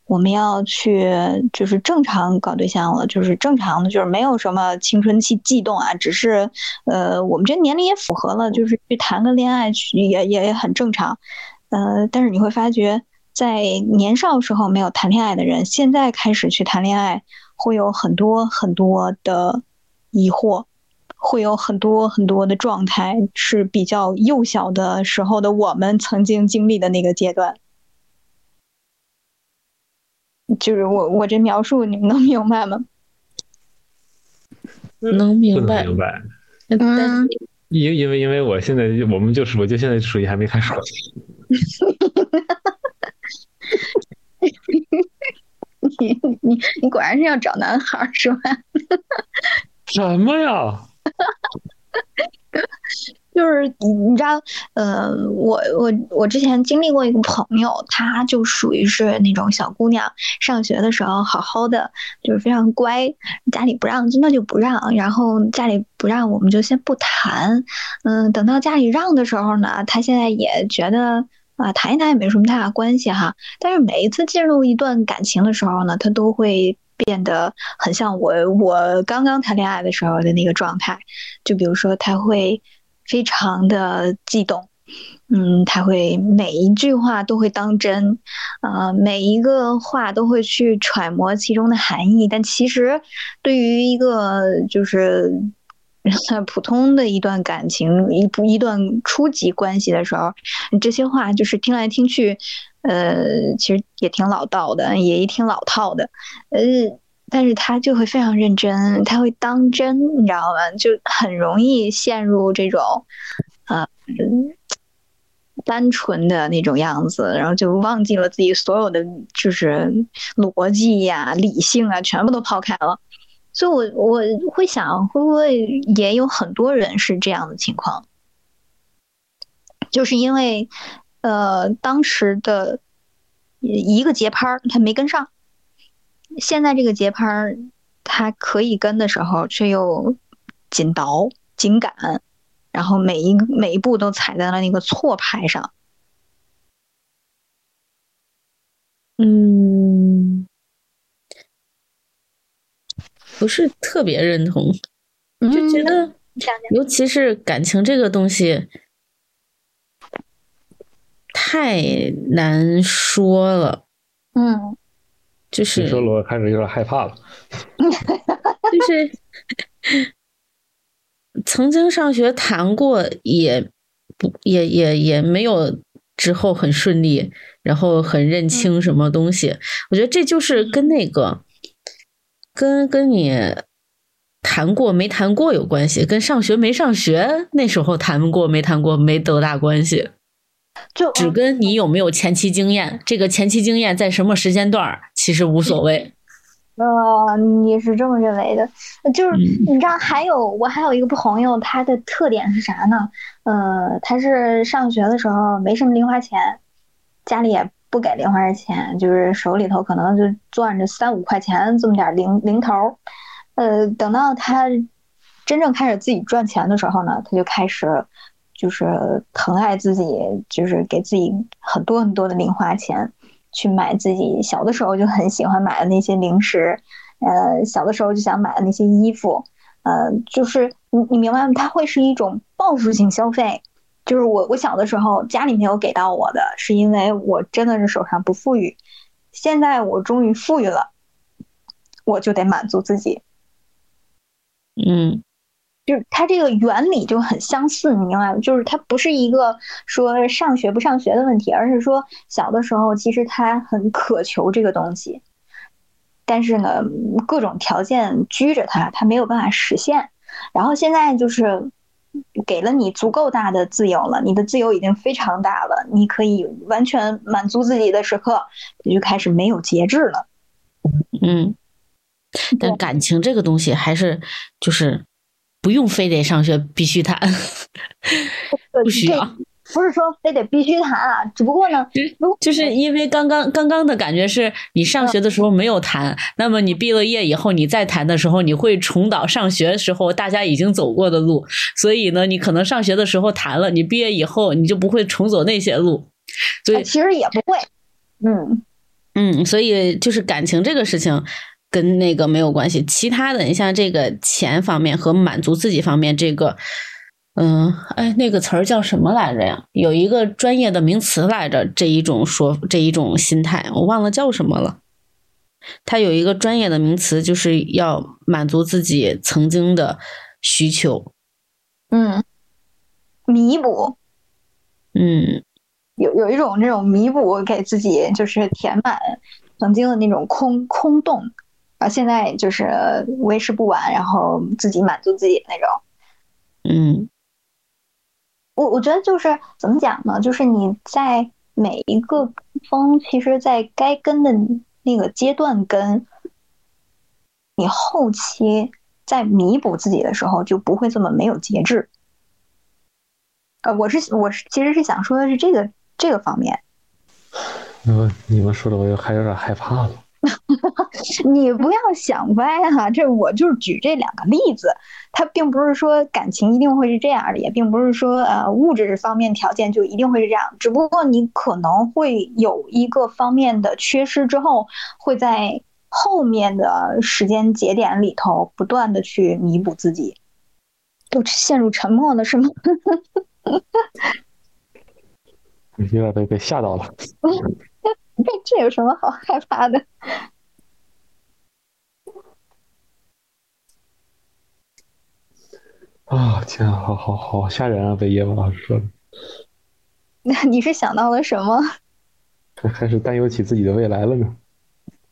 我们要去就是正常搞对象了，就是正常的，就是没有什么青春期悸动啊，只是呃，我们这年龄也符合了，就是去谈个恋爱去也也很正常，呃，但是你会发觉。在年少时候没有谈恋爱的人，现在开始去谈恋爱，会有很多很多的疑惑，会有很多很多的状态，是比较幼小的时候的我们曾经经历的那个阶段。就是我我这描述你们能明白吗？能明不能白。明白，嗯因因为因为我现在我们就是我就现在属于还没开始。你你你果然是要找男孩儿是吧？什么呀？就是你你知道，呃，我我我之前经历过一个朋友，她就属于是那种小姑娘，上学的时候好好的，就是非常乖，家里不让那就不让，然后家里不让我们就先不谈，嗯，等到家里让的时候呢，她现在也觉得啊谈一谈也没什么太大关系哈，但是每一次进入一段感情的时候呢，她都会变得很像我我刚刚谈恋爱的时候的那个状态，就比如说她会。非常的激动，嗯，他会每一句话都会当真，呃，每一个话都会去揣摩其中的含义。但其实，对于一个就是 普通的一段感情、一不一段初级关系的时候，这些话就是听来听去，呃，其实也挺老道的，也挺老套的，呃。但是他就会非常认真，他会当真，你知道吗？就很容易陷入这种，呃，单纯的那种样子，然后就忘记了自己所有的就是逻辑呀、理性啊，全部都抛开了。所以我我会想，会不会也有很多人是这样的情况？就是因为，呃，当时的一个节拍儿他没跟上。现在这个节拍儿，他可以跟的时候，却又紧倒紧赶，然后每一每一步都踩在了那个错拍上。嗯，不是特别认同，就觉得，尤其是感情这个东西，太难说了。嗯就是你说了，我开始有点害怕了。就是 曾经上学谈过，也不也也也没有之后很顺利，然后很认清什么东西。我觉得这就是跟那个跟跟你谈过没谈过有关系，跟上学没上学那时候谈过没谈过没多大关系。就只跟你有没有前期经验，这个前期经验在什么时间段儿其实无所谓。呃，你是这么认为的？就是嗯你知道，还有我还有一个朋友，他的特点是啥呢？呃，他是上学的时候没什么零花钱，家里也不给零花钱，就是手里头可能就攥着三五块钱这么点零零头。呃，等到他真正开始自己赚钱的时候呢，他就开始就是疼爱自己，就是给自己很多很多的零花钱。去买自己小的时候就很喜欢买的那些零食，呃，小的时候就想买的那些衣服，呃，就是你你明白吗？它会是一种报复性消费。就是我我小的时候家里没有给到我的，是因为我真的是手上不富裕。现在我终于富裕了，我就得满足自己。嗯就是它这个原理就很相似，你明白吗？就是它不是一个说上学不上学的问题，而是说小的时候其实他很渴求这个东西，但是呢，各种条件拘着他，他没有办法实现。然后现在就是给了你足够大的自由了，你的自由已经非常大了，你可以完全满足自己的时刻，你就开始没有节制了。嗯，但感情这个东西还是就是不用非得上学必须谈，不需要。不是说非得必须谈啊，只不过呢，就是因为刚刚刚刚的感觉是你上学的时候没有谈，那么你毕了业以后你再谈的时候，你会重蹈上学时候大家已经走过的路，所以呢，你可能上学的时候谈了，你毕业以后你就不会重走那些路，所以其实也不会，嗯。嗯，所以就是感情这个事情跟那个没有关系，其他的你像这个钱方面和满足自己方面这个。嗯，哎，那个词儿叫什么来着呀？有一个专业的名词来着，这一种说这一种心态，我忘了叫什么了。它有一个专业的名词，就是要满足自己曾经的需求。嗯，弥补。嗯，有有一种这种弥补，给自己就是填满曾经的那种空空洞，啊，现在就是维持不完，然后自己满足自己那种。嗯。我我觉得就是怎么讲呢？就是你在每一个风，其实，在该跟的那个阶段跟，你后期在弥补自己的时候，就不会这么没有节制。呃，我是我是其实是想说的是这个这个方面。嗯，你们说的我又还有点害怕了。你不要想歪哈，这我就是举这两个例子，它并不是说感情一定会是这样的，也并不是说呃物质方面条件就一定会是这样，只不过你可能会有一个方面的缺失之后，会在后面的时间节点里头不断的去弥补自己。都陷入沉默了是吗？有点被被吓到了。这 这有什么好害怕的？啊天啊，好好好吓人啊！被叶文老师说的。那你是想到了什么？开始担忧起自己的未来了呢。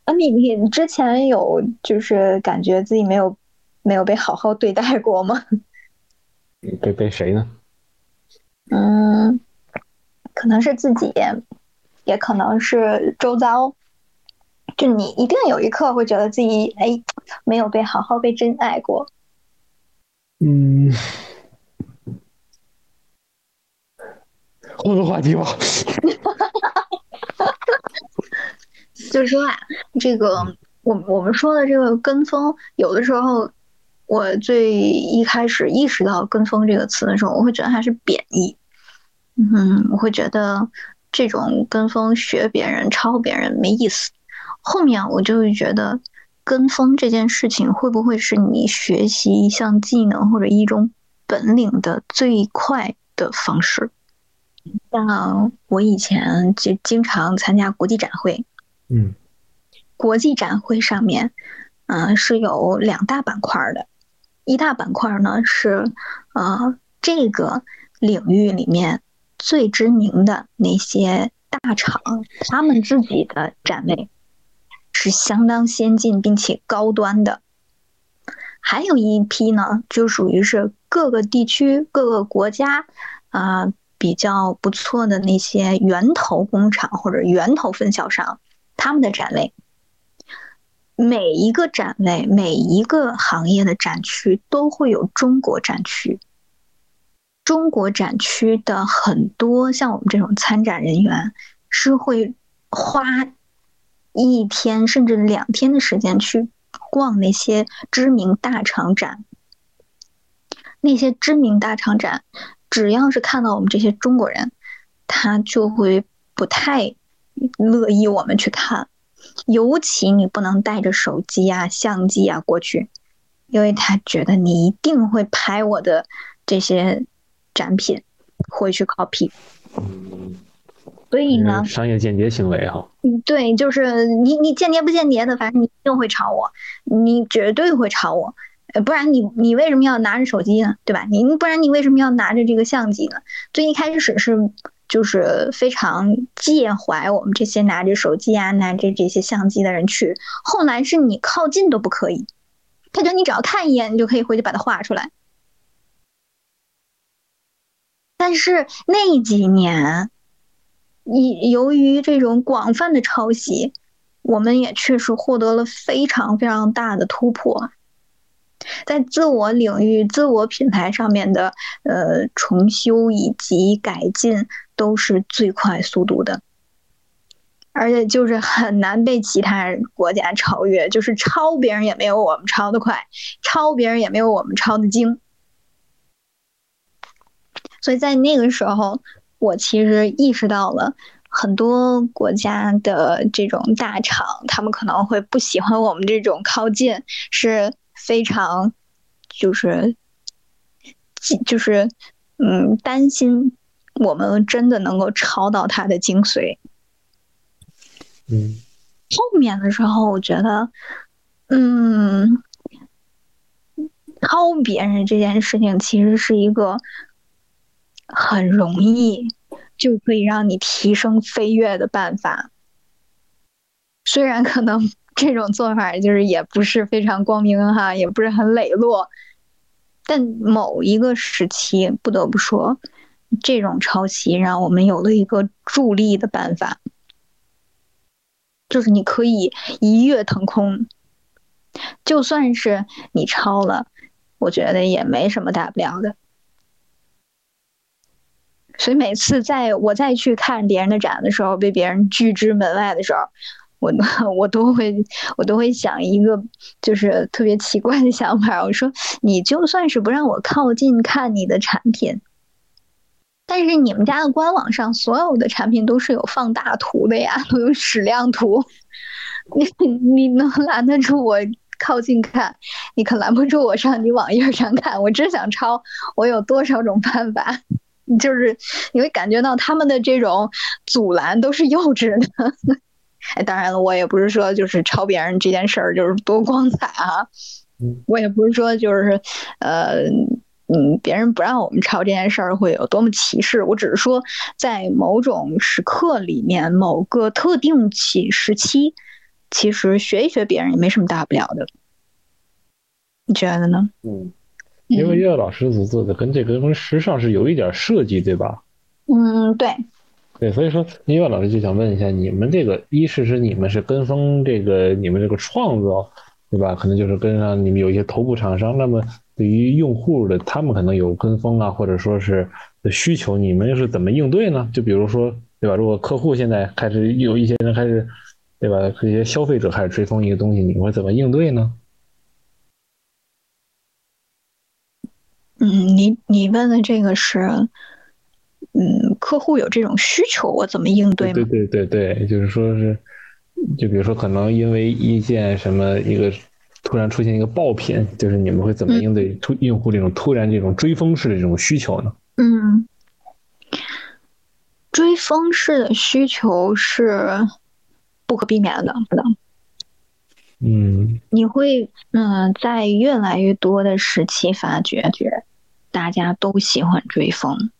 啊，你你之前有就是感觉自己没有没有被好好对待过吗？被被谁呢？嗯，可能是自己。也可能是周遭，就你一定有一刻会觉得自己哎没有被好好被真爱过。嗯，换个话题吧。就是说啊，这个我我们说的这个跟风，有的时候我最一开始意识到“跟风”这个词的时候，我会觉得它是贬义。嗯，我会觉得。这种跟风学别人、抄别人没意思。后面我就会觉得，跟风这件事情会不会是你学习一项技能或者一种本领的最快的方式？像我以前就经常参加国际展会，嗯，国际展会上面，嗯，是有两大板块的，一大板块呢是呃这个领域里面。最知名的那些大厂，他们自己的展位是相当先进并且高端的。还有一批呢，就属于是各个地区、各个国家啊比较不错的那些源头工厂或者源头分销商，他们的展位。每一个展位，每一个行业的展区都会有中国展区。中国展区的很多像我们这种参展人员，是会花一天甚至两天的时间去逛那些知名大厂展。那些知名大厂展，只要是看到我们这些中国人，他就会不太乐意我们去看。尤其你不能带着手机啊、相机啊过去，因为他觉得你一定会拍我的这些。展品会去 copy，所以呢，商业间谍行为哈。嗯，对，就是你你间谍不间谍的，反正你一定会抄我，你绝对会抄我，不然你你为什么要拿着手机呢？对吧？你不然你为什么要拿着这个相机呢？最一开始是就是非常介怀我们这些拿着手机啊、拿着这些相机的人去，后来是你靠近都不可以，他觉得你只要看一眼，你就可以回去把它画出来。但是那几年，以由于这种广泛的抄袭，我们也确实获得了非常非常大的突破，在自我领域、自我品牌上面的呃重修以及改进都是最快速度的。而且就是很难被其他国家超越，就是抄别人也没有我们抄的快，抄别人也没有我们抄的精。所以在那个时候，我其实意识到了很多国家的这种大厂，他们可能会不喜欢我们这种靠近，是非常就是就是嗯担心我们真的能够抄到它的精髓。嗯，后面的时候，我觉得，嗯，抄别人这件事情其实是一个很容易就可以让你提升飞跃的办法。虽然可能 这种做法就是也不是非常光明哈，也不是很磊落，但某一个时期，不得不说，这种抄袭让我们有了一个助力的办法。就是你可以一跃腾空，就算是你抄了，我觉得也没什么大不了的。所以每次在我再去看别人的展的时候，被别人拒之门外的时候，我 我都会我都会想一个就是特别奇怪的想法，我说你就算是不让我靠近看你的产品。但是你们家的官网上所有的产品都是有放大图的呀，都有矢量图，你你能拦得住我靠近看？你可拦不住我上你网页上看。我真想抄，我有多少种办法？就是你会感觉到他们的这种阻拦都是幼稚的。哎，当然了，我也不是说就是抄别人这件事儿就是多光彩啊，我也不是说就是呃。嗯，别人不让我们抄这件事儿会有多么歧视？我只是说，在某种时刻里面，某个特定期时期，其实学一学别人也没什么大不了的。你觉得呢？嗯，因为岳老师所做的跟这个跟时尚是有一点设计，对吧？嗯，对。对，所以说岳老师就想问一下，你们这个一是是你们是跟风这个你们这个创作，对吧？可能就是跟上你们有一些头部厂商，那么。对于用户的，他们可能有跟风啊，或者说是的需求，你们又是怎么应对呢？就比如说，对吧？如果客户现在开始有一些人开始，对吧？这些消费者开始追风一个东西，你们会怎么应对呢？嗯，你你问的这个是，嗯，客户有这种需求，我怎么应对？对对对对，就是说是，就比如说可能因为一件什么一个。突然出现一个爆品，就是你们会怎么应对突用户这种突然这种追风式的这种需求呢？嗯，追风式的需求是不可避免的。嗯，你会嗯，在越来越多的时期发觉，觉大家都喜欢追风，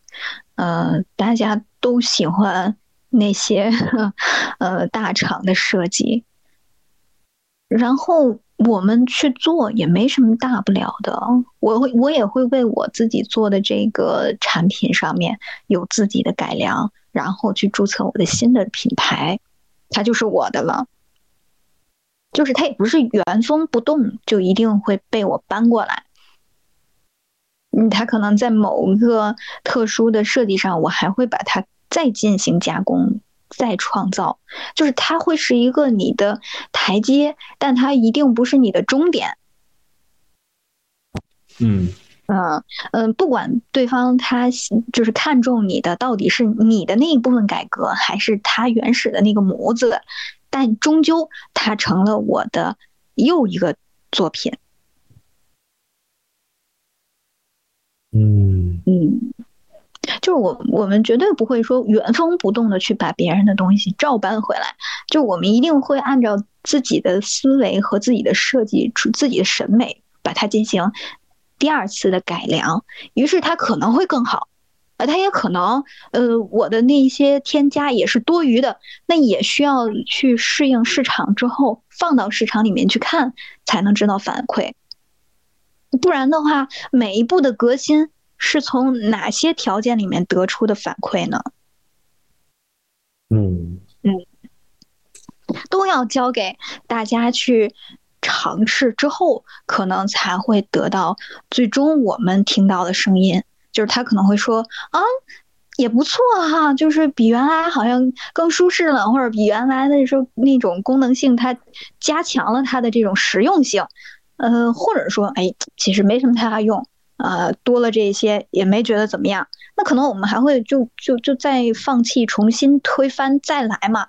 呃，大家都喜欢那些 呃大厂的设计，然后。我们去做也没什么大不了的，我会我也会为我自己做的这个产品上面有自己的改良，然后去注册我的新的品牌，它就是我的了。就是它也不是原封不动就一定会被我搬过来，嗯，它可能在某个特殊的设计上，我还会把它再进行加工。再创造，就是它会是一个你的台阶，但它一定不是你的终点。嗯嗯嗯，不管对方他就是看中你的到底是你的那一部分改革，还是他原始的那个模子，但终究它成了我的又一个作品。就是我，我们绝对不会说原封不动的去把别人的东西照搬回来，就我们一定会按照自己的思维和自己的设计、自己的审美，把它进行第二次的改良。于是它可能会更好，呃，它也可能，呃，我的那些添加也是多余的，那也需要去适应市场之后放到市场里面去看，才能知道反馈。不然的话，每一步的革新。是从哪些条件里面得出的反馈呢？嗯嗯，都要交给大家去尝试之后，可能才会得到最终我们听到的声音。就是他可能会说啊，也不错哈，就是比原来好像更舒适了，或者比原来的时候那种功能性，它加强了它的这种实用性。呃，或者说，哎，其实没什么太大用，呃，多了这些也没觉得怎么样。那可能我们还会就就就再放弃，重新推翻再来嘛。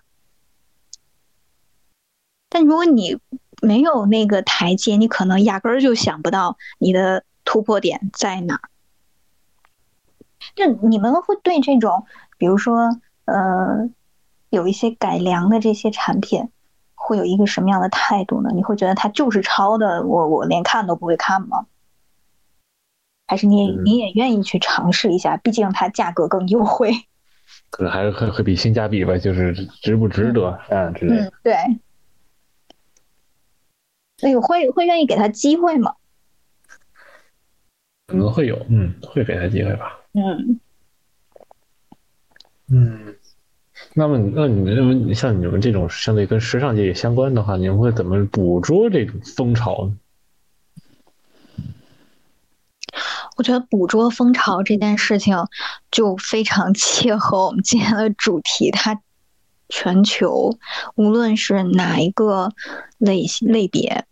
但如果你没有那个台阶，你可能压根儿就想不到你的突破点在哪。就你们会对这种，比如说，呃，有一些改良的这些产品，会有一个什么样的态度呢？你会觉得它就是抄的，我我连看都不会看吗？还是你你也愿意去尝试一下？毕竟它价格更优惠，可能还是会会比性价比吧，就是值不值得啊之类。嗯，对。那个会会愿意给他机会吗？可能会有，嗯，会给他机会吧。嗯嗯，那么那你们你像你们这种相对跟时尚界也相关的话，你们会怎么捕捉这种风潮呢？我觉得捕捉风潮这件事情就非常切合我们今天的主题，它全球无论是哪一个类类别，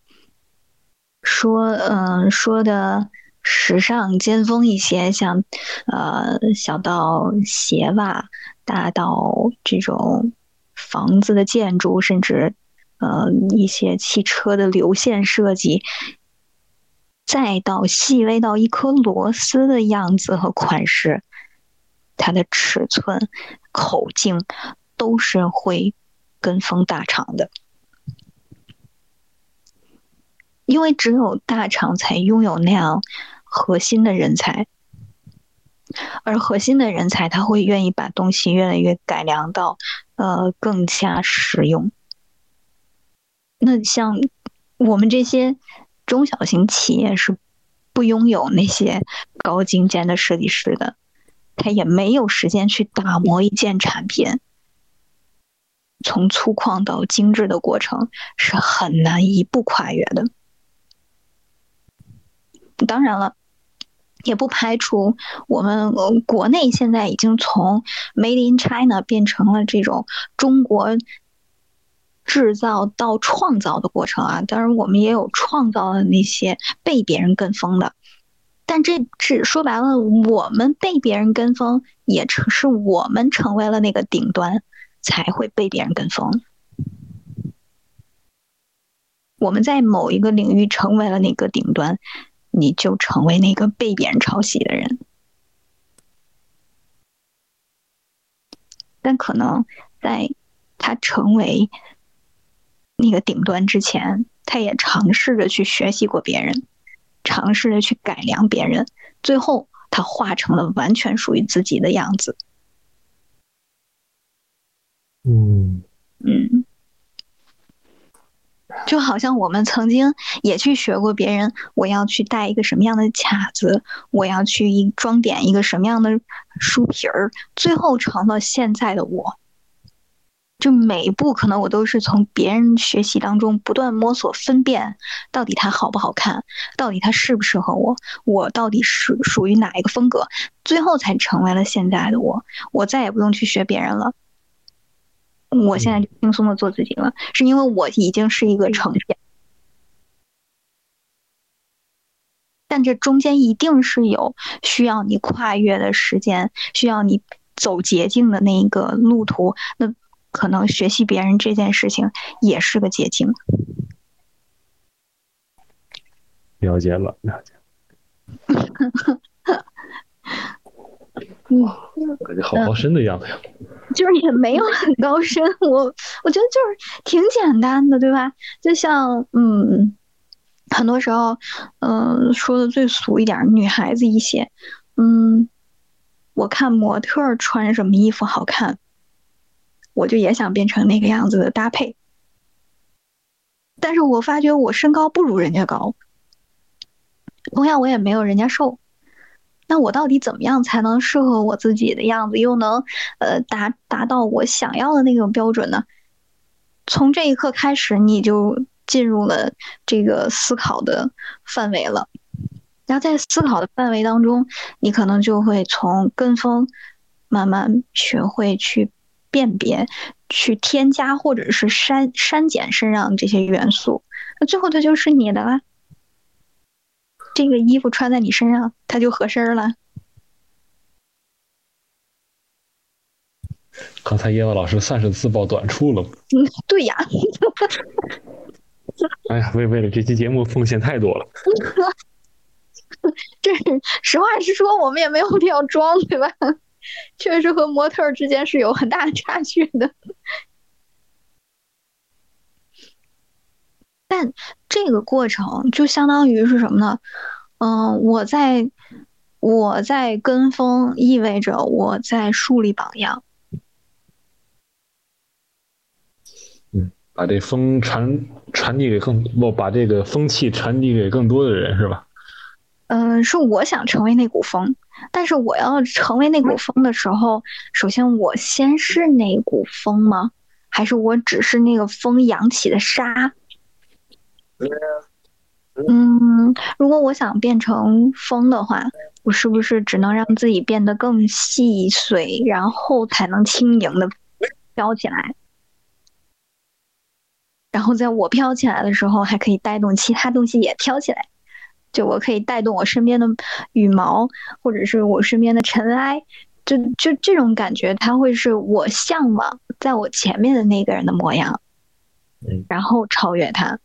说嗯说的。时尚尖峰一些，像呃小到鞋袜，大到这种房子的建筑，甚至呃一些汽车的流线设计，再到细微到一颗螺丝的样子和款式，它的尺寸、口径都是会跟风大厂的。因为只有大厂才拥有那样核心的人才，而核心的人才他会愿意把东西越来越改良到，呃，更加实用。那像我们这些中小型企业是不拥有那些高精尖的设计师的，他也没有时间去打磨一件产品，从粗犷到精致的过程是很难一步跨越的。当然了，也不排除我们国内现在已经从 Made in China 变成了这种中国制造到创造的过程啊。当然，我们也有创造的那些被别人跟风的，但这是说白了，我们被别人跟风，也成是我们成为了那个顶端，才会被别人跟风。我们在某一个领域成为了那个顶端。你就成为那个被别人抄袭的人，但可能在他成为那个顶端之前，他也尝试着去学习过别人，尝试着去改良别人，最后他化成了完全属于自己的样子。嗯嗯。就好像我们曾经也去学过别人，我要去带一个什么样的卡子，我要去一装点一个什么样的书皮儿，最后成了现在的我。就每一步可能我都是从别人学习当中不断摸索分辨，到底它好不好看，到底它适不适合我，我到底是属于哪一个风格，最后才成为了现在的我。我再也不用去学别人了。我现在就轻松的做自己了，是因为我已经是一个呈现，但这中间一定是有需要你跨越的时间，需要你走捷径的那一个路途。那可能学习别人这件事情也是个捷径。了解了，了解。嗯，感觉好高深的样子呀。就是也没有很高深，我我觉得就是挺简单的，对吧？就像嗯，很多时候，嗯，说的最俗一点，女孩子一些，嗯，我看模特穿什么衣服好看，我就也想变成那个样子的搭配，但是我发觉我身高不如人家高，同样我也没有人家瘦。那我到底怎么样才能适合我自己的样子，又能呃达达到我想要的那个标准呢？从这一刻开始，你就进入了这个思考的范围了。然后在思考的范围当中，你可能就会从跟风慢慢学会去辨别、去添加或者是删删减身上这些元素，那最后它就是你的了。这个衣服穿在你身上，它就合身了。刚才叶子老师算是自曝短处了。嗯，对呀。哎呀，为为了这期节目奉献太多了。这实话实说，我们也没有必要装，对吧？确实和模特之间是有很大的差距的。但这个过程就相当于是什么呢？嗯，我在我在跟风，意味着我在树立榜样。嗯，把这风传传递给更不把这个风气传递给更多的人，是吧？嗯，是我想成为那股风，但是我要成为那股风的时候，首先我先是那股风吗？还是我只是那个风扬起的沙？嗯，如果我想变成风的话，我是不是只能让自己变得更细碎，然后才能轻盈的飘起来？然后在我飘起来的时候，还可以带动其他东西也飘起来。就我可以带动我身边的羽毛，或者是我身边的尘埃，就就这种感觉，它会是我向往在我前面的那个人的模样，然后超越他。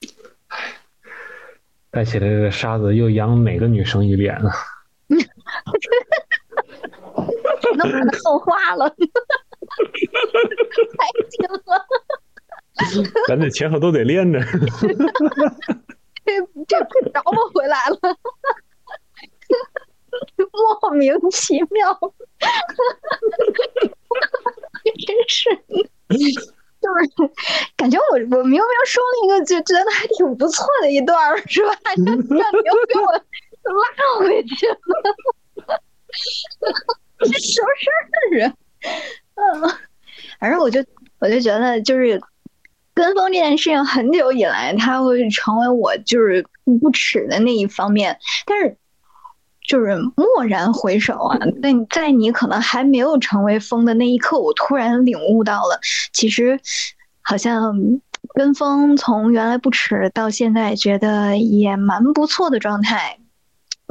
带起来的沙子又扬哪个女生一脸啊？那把它弄花了，太惊了。咱这前后都得练着，这这找不回来了，莫名其妙，真是，就是感觉我我明明说了一个就觉得还挺不错的一段是吧？让你又给我拉回去了，这 什么事儿啊？嗯，反正我就我就觉得就是。跟风这件事情很久以来，它会成为我就是不耻的那一方面。但是，就是蓦然回首啊，在在你可能还没有成为风的那一刻，我突然领悟到了，其实好像跟风从原来不耻到现在觉得也蛮不错的状态，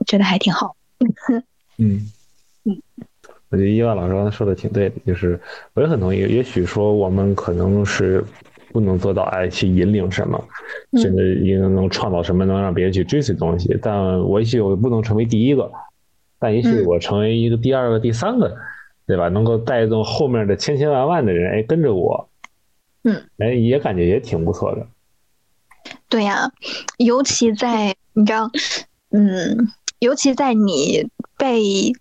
觉得还挺好。嗯嗯，我觉得伊万老师刚才说的挺对的，就是我也很同意。也许说我们可能是。不能做到哎去引领什么，甚至也能创造什么能让别人去追随东西。但我也许我不能成为第一个，但也许我成为一个第二个、第三个，对吧？能够带动后面的千千万万的人哎跟着我，嗯，哎也感觉也挺不错的。对呀，尤其在你知道，嗯，尤其在你被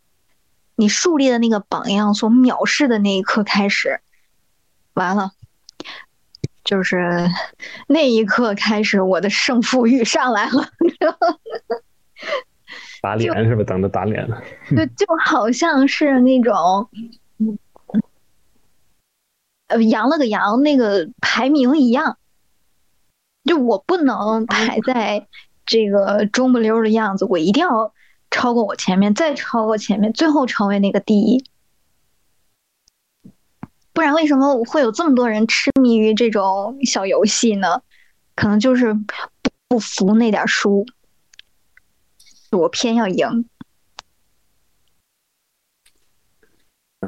你树立的那个榜样所藐视的那一刻开始，完了。就是那一刻开始，我的胜负欲上来了，打脸是吧？等着打脸呢。就就好像是那种，呃，扬了个扬那个排名一样，就我不能排在这个中不溜的样子，我一定要超过我前面，再超过前面，最后成为那个第一。不然为什么会有这么多人痴迷于这种小游戏呢？可能就是不不服那点输，我偏要赢。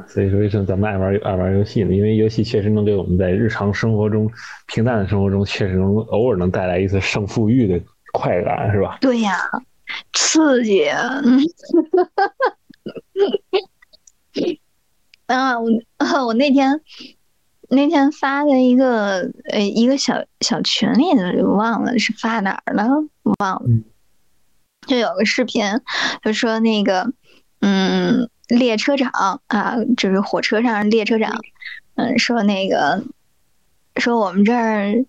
所以说，为什么咱们爱玩爱玩游戏呢？因为游戏确实能给我们在日常生活中、平淡的生活中，确实能偶尔能带来一次胜负欲的快感，是吧？对呀，刺激。啊，我我那天那天发的一个呃一个小小群里的，忘了是发哪儿了，忘了。就有个视频，就说那个嗯列车长啊，就是火车上列车长，嗯说那个说我们这儿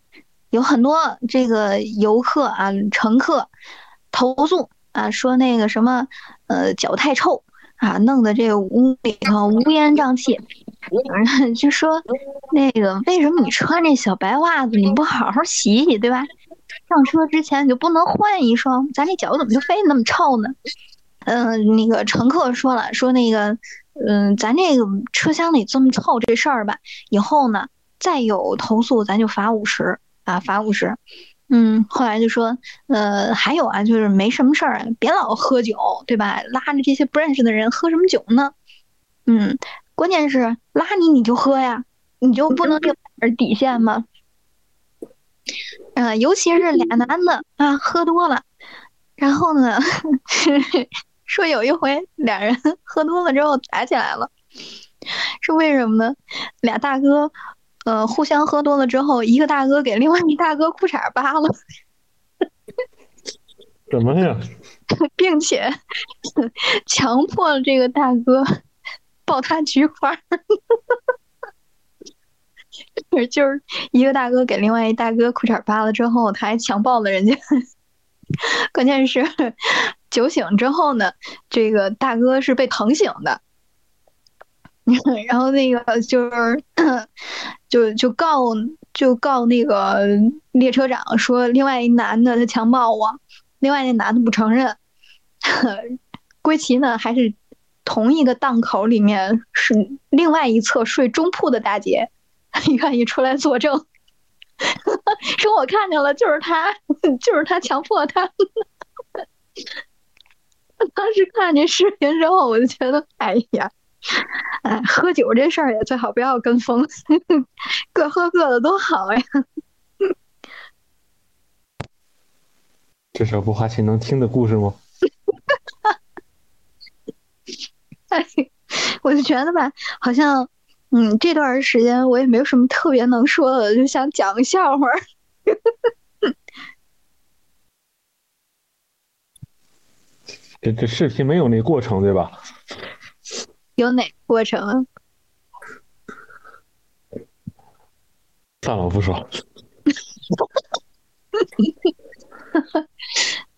有很多这个游客啊乘客。投诉啊，说那个什么呃脚太臭啊，弄得这个屋里头 乌烟瘴气。就说 那个为什么你穿这小白袜子你不好好洗洗对吧？上车之前你就不能换一双？咱这脚怎么就非那么臭呢？嗯，那个乘客说了，说那个嗯，咱这个车厢里这么臭这事儿吧，以后呢再有投诉咱就罚五十啊，罚五十。嗯，后来就说呃还有啊，就是没什么事儿，别老喝酒对吧？拉着这些不认识的人喝什么酒呢？嗯。关键是拉你你就喝呀，你就不能有点底线吗？嗯，尤其是俩男的啊，喝多了，然后呢，说有一回俩人 喝多了之后打起来了，是为什么呢？俩大哥，呃，互相喝多了之后，一个大哥给另外一大哥裤衩扒了，怎么呀？并且强迫了这个大哥。抱他菊花，就是一个大哥给另外一大哥裤衩扒了之后，他还强暴了人家。关键是酒醒之后呢，这个大哥是被疼醒的，然后那个就是就就告就告那个列车长说，另外一男的他强暴我，另外那男的不承认，归其呢还是。同一个档口里面是另外一侧睡中铺的大姐，愿意出来作证，说我看见了，就是他，就是他强迫他。当时看见视频之后，我就觉得，哎呀，哎，喝酒这事儿也最好不要跟风，各喝各的多好呀。这首不花钱能听的故事吗？哎我就觉得吧，好像，嗯，这段时间我也没有什么特别能说的，就想讲个笑话。这这视频没有那过程对吧？有哪过程？算了，我不说。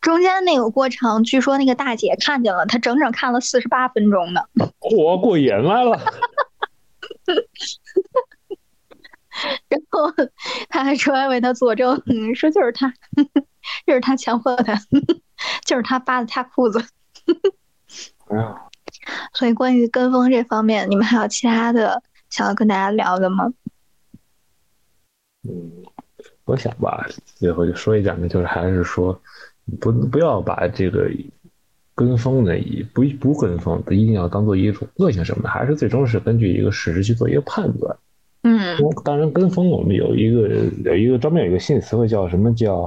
中间那个过程，据说那个大姐看见了，她整整看了四十八分钟呢。我过瘾来了。然后他还出来为他作证，说就是他，就是他强迫他，就是他扒的他裤子。哎呀，所以关于跟风这方面，你们还有其他的想要跟大家聊的吗？嗯，我想吧，最后就说一讲呢，就是还是说。不不要把这个跟风的，不不跟风的，一定要当做一种恶性什么的，还是最终是根据一个事实去做一个判断。嗯，当然跟风我们有一个有一个专门有一个心理词汇叫什么叫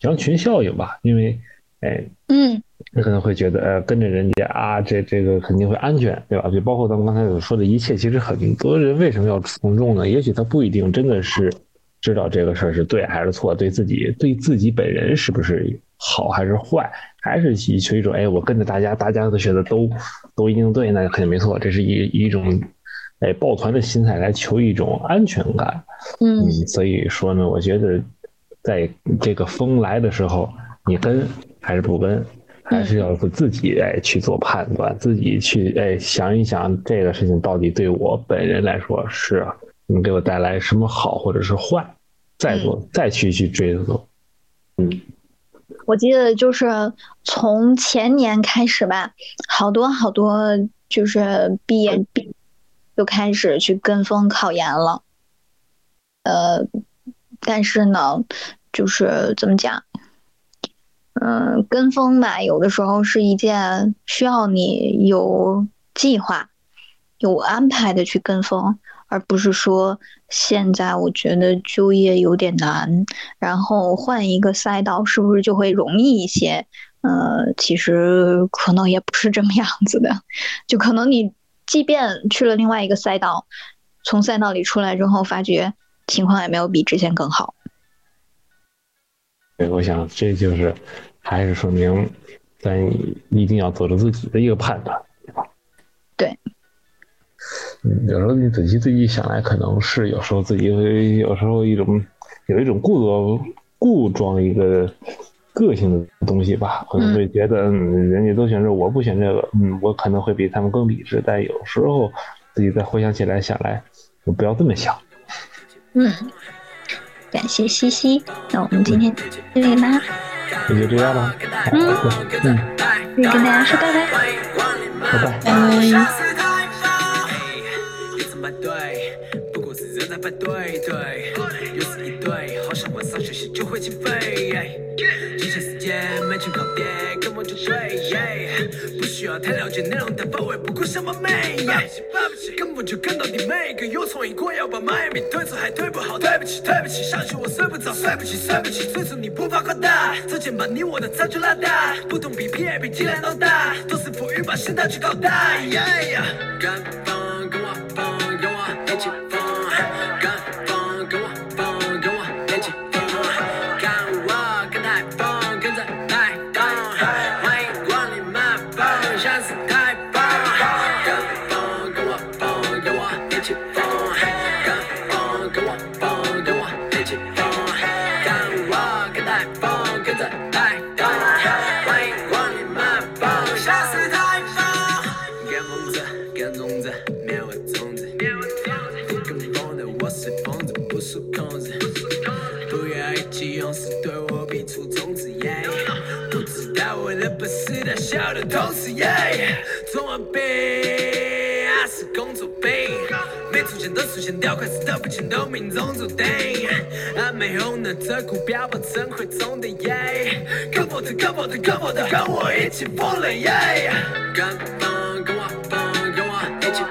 羊群效应吧？因为哎，嗯，你可能会觉得呃跟着人家啊，这这个肯定会安全，对吧？就包括咱们刚才所说的一切，其实很多人为什么要从众呢？也许他不一定真的是知道这个事儿是对还是错，对自己对自己本人是不是？好还是坏，还是以求一种哎，我跟着大家，大家都觉得都都一定对，那肯定没错。这是一一种哎抱团的心态来求一种安全感。嗯，所以说呢，我觉得在这个风来的时候，你跟还是不跟，还是要自己哎去做判断，自己去哎想一想这个事情到底对我本人来说是能给我带来什么好或者是坏，再做再去去追溯。嗯。我记得就是从前年开始吧，好多好多就是毕业毕就开始去跟风考研了。呃，但是呢，就是怎么讲，嗯，跟风吧，有的时候是一件需要你有计划、有安排的去跟风。而不是说现在我觉得就业有点难，然后换一个赛道是不是就会容易一些？呃，其实可能也不是这么样子的，就可能你即便去了另外一个赛道，从赛道里出来之后，发觉情况也没有比之前更好。对，我想这就是还是说明咱一定要做出自己的一个判断，对吧？对。嗯，有时候你仔细自己想来，可能是有时候自己有时候一种有一种故作故装一个个性的东西吧，可能会觉得，嗯，人家都选这，我不选这个，嗯，我可能会比他们更理智。但有时候自己再回想起来，想来，我不要这么想。嗯，感谢西西，那我们今天这里吧，那就这样吧。嗯嗯，可以跟大家说拜拜。拜拜。排队，不过是人在排队，对，好像晚上学习就会起飞。机械时间，没钱靠爹，跟我就对，不需要太了解内容的范围，不顾什么美，根本就跟到底每个有创意，我要把麦米推出，还推不好，对不起，对不起，上学我睡不着，睡不起，睡不起，岁数你不怕夸大，之前把你我的差距拉大，不同 P P A 比鸡蛋都大，都是富裕把心态去搞大，跟风跟我疯，跟我我的同时，耶！中二病还是工作病，没出现的出现掉，快死的不清都命中注定。还没红呢，这股票不真会中的耶！跟我的，跟我的，跟我的，跟我一起疯了耶！跟风，跟我疯，跟我一起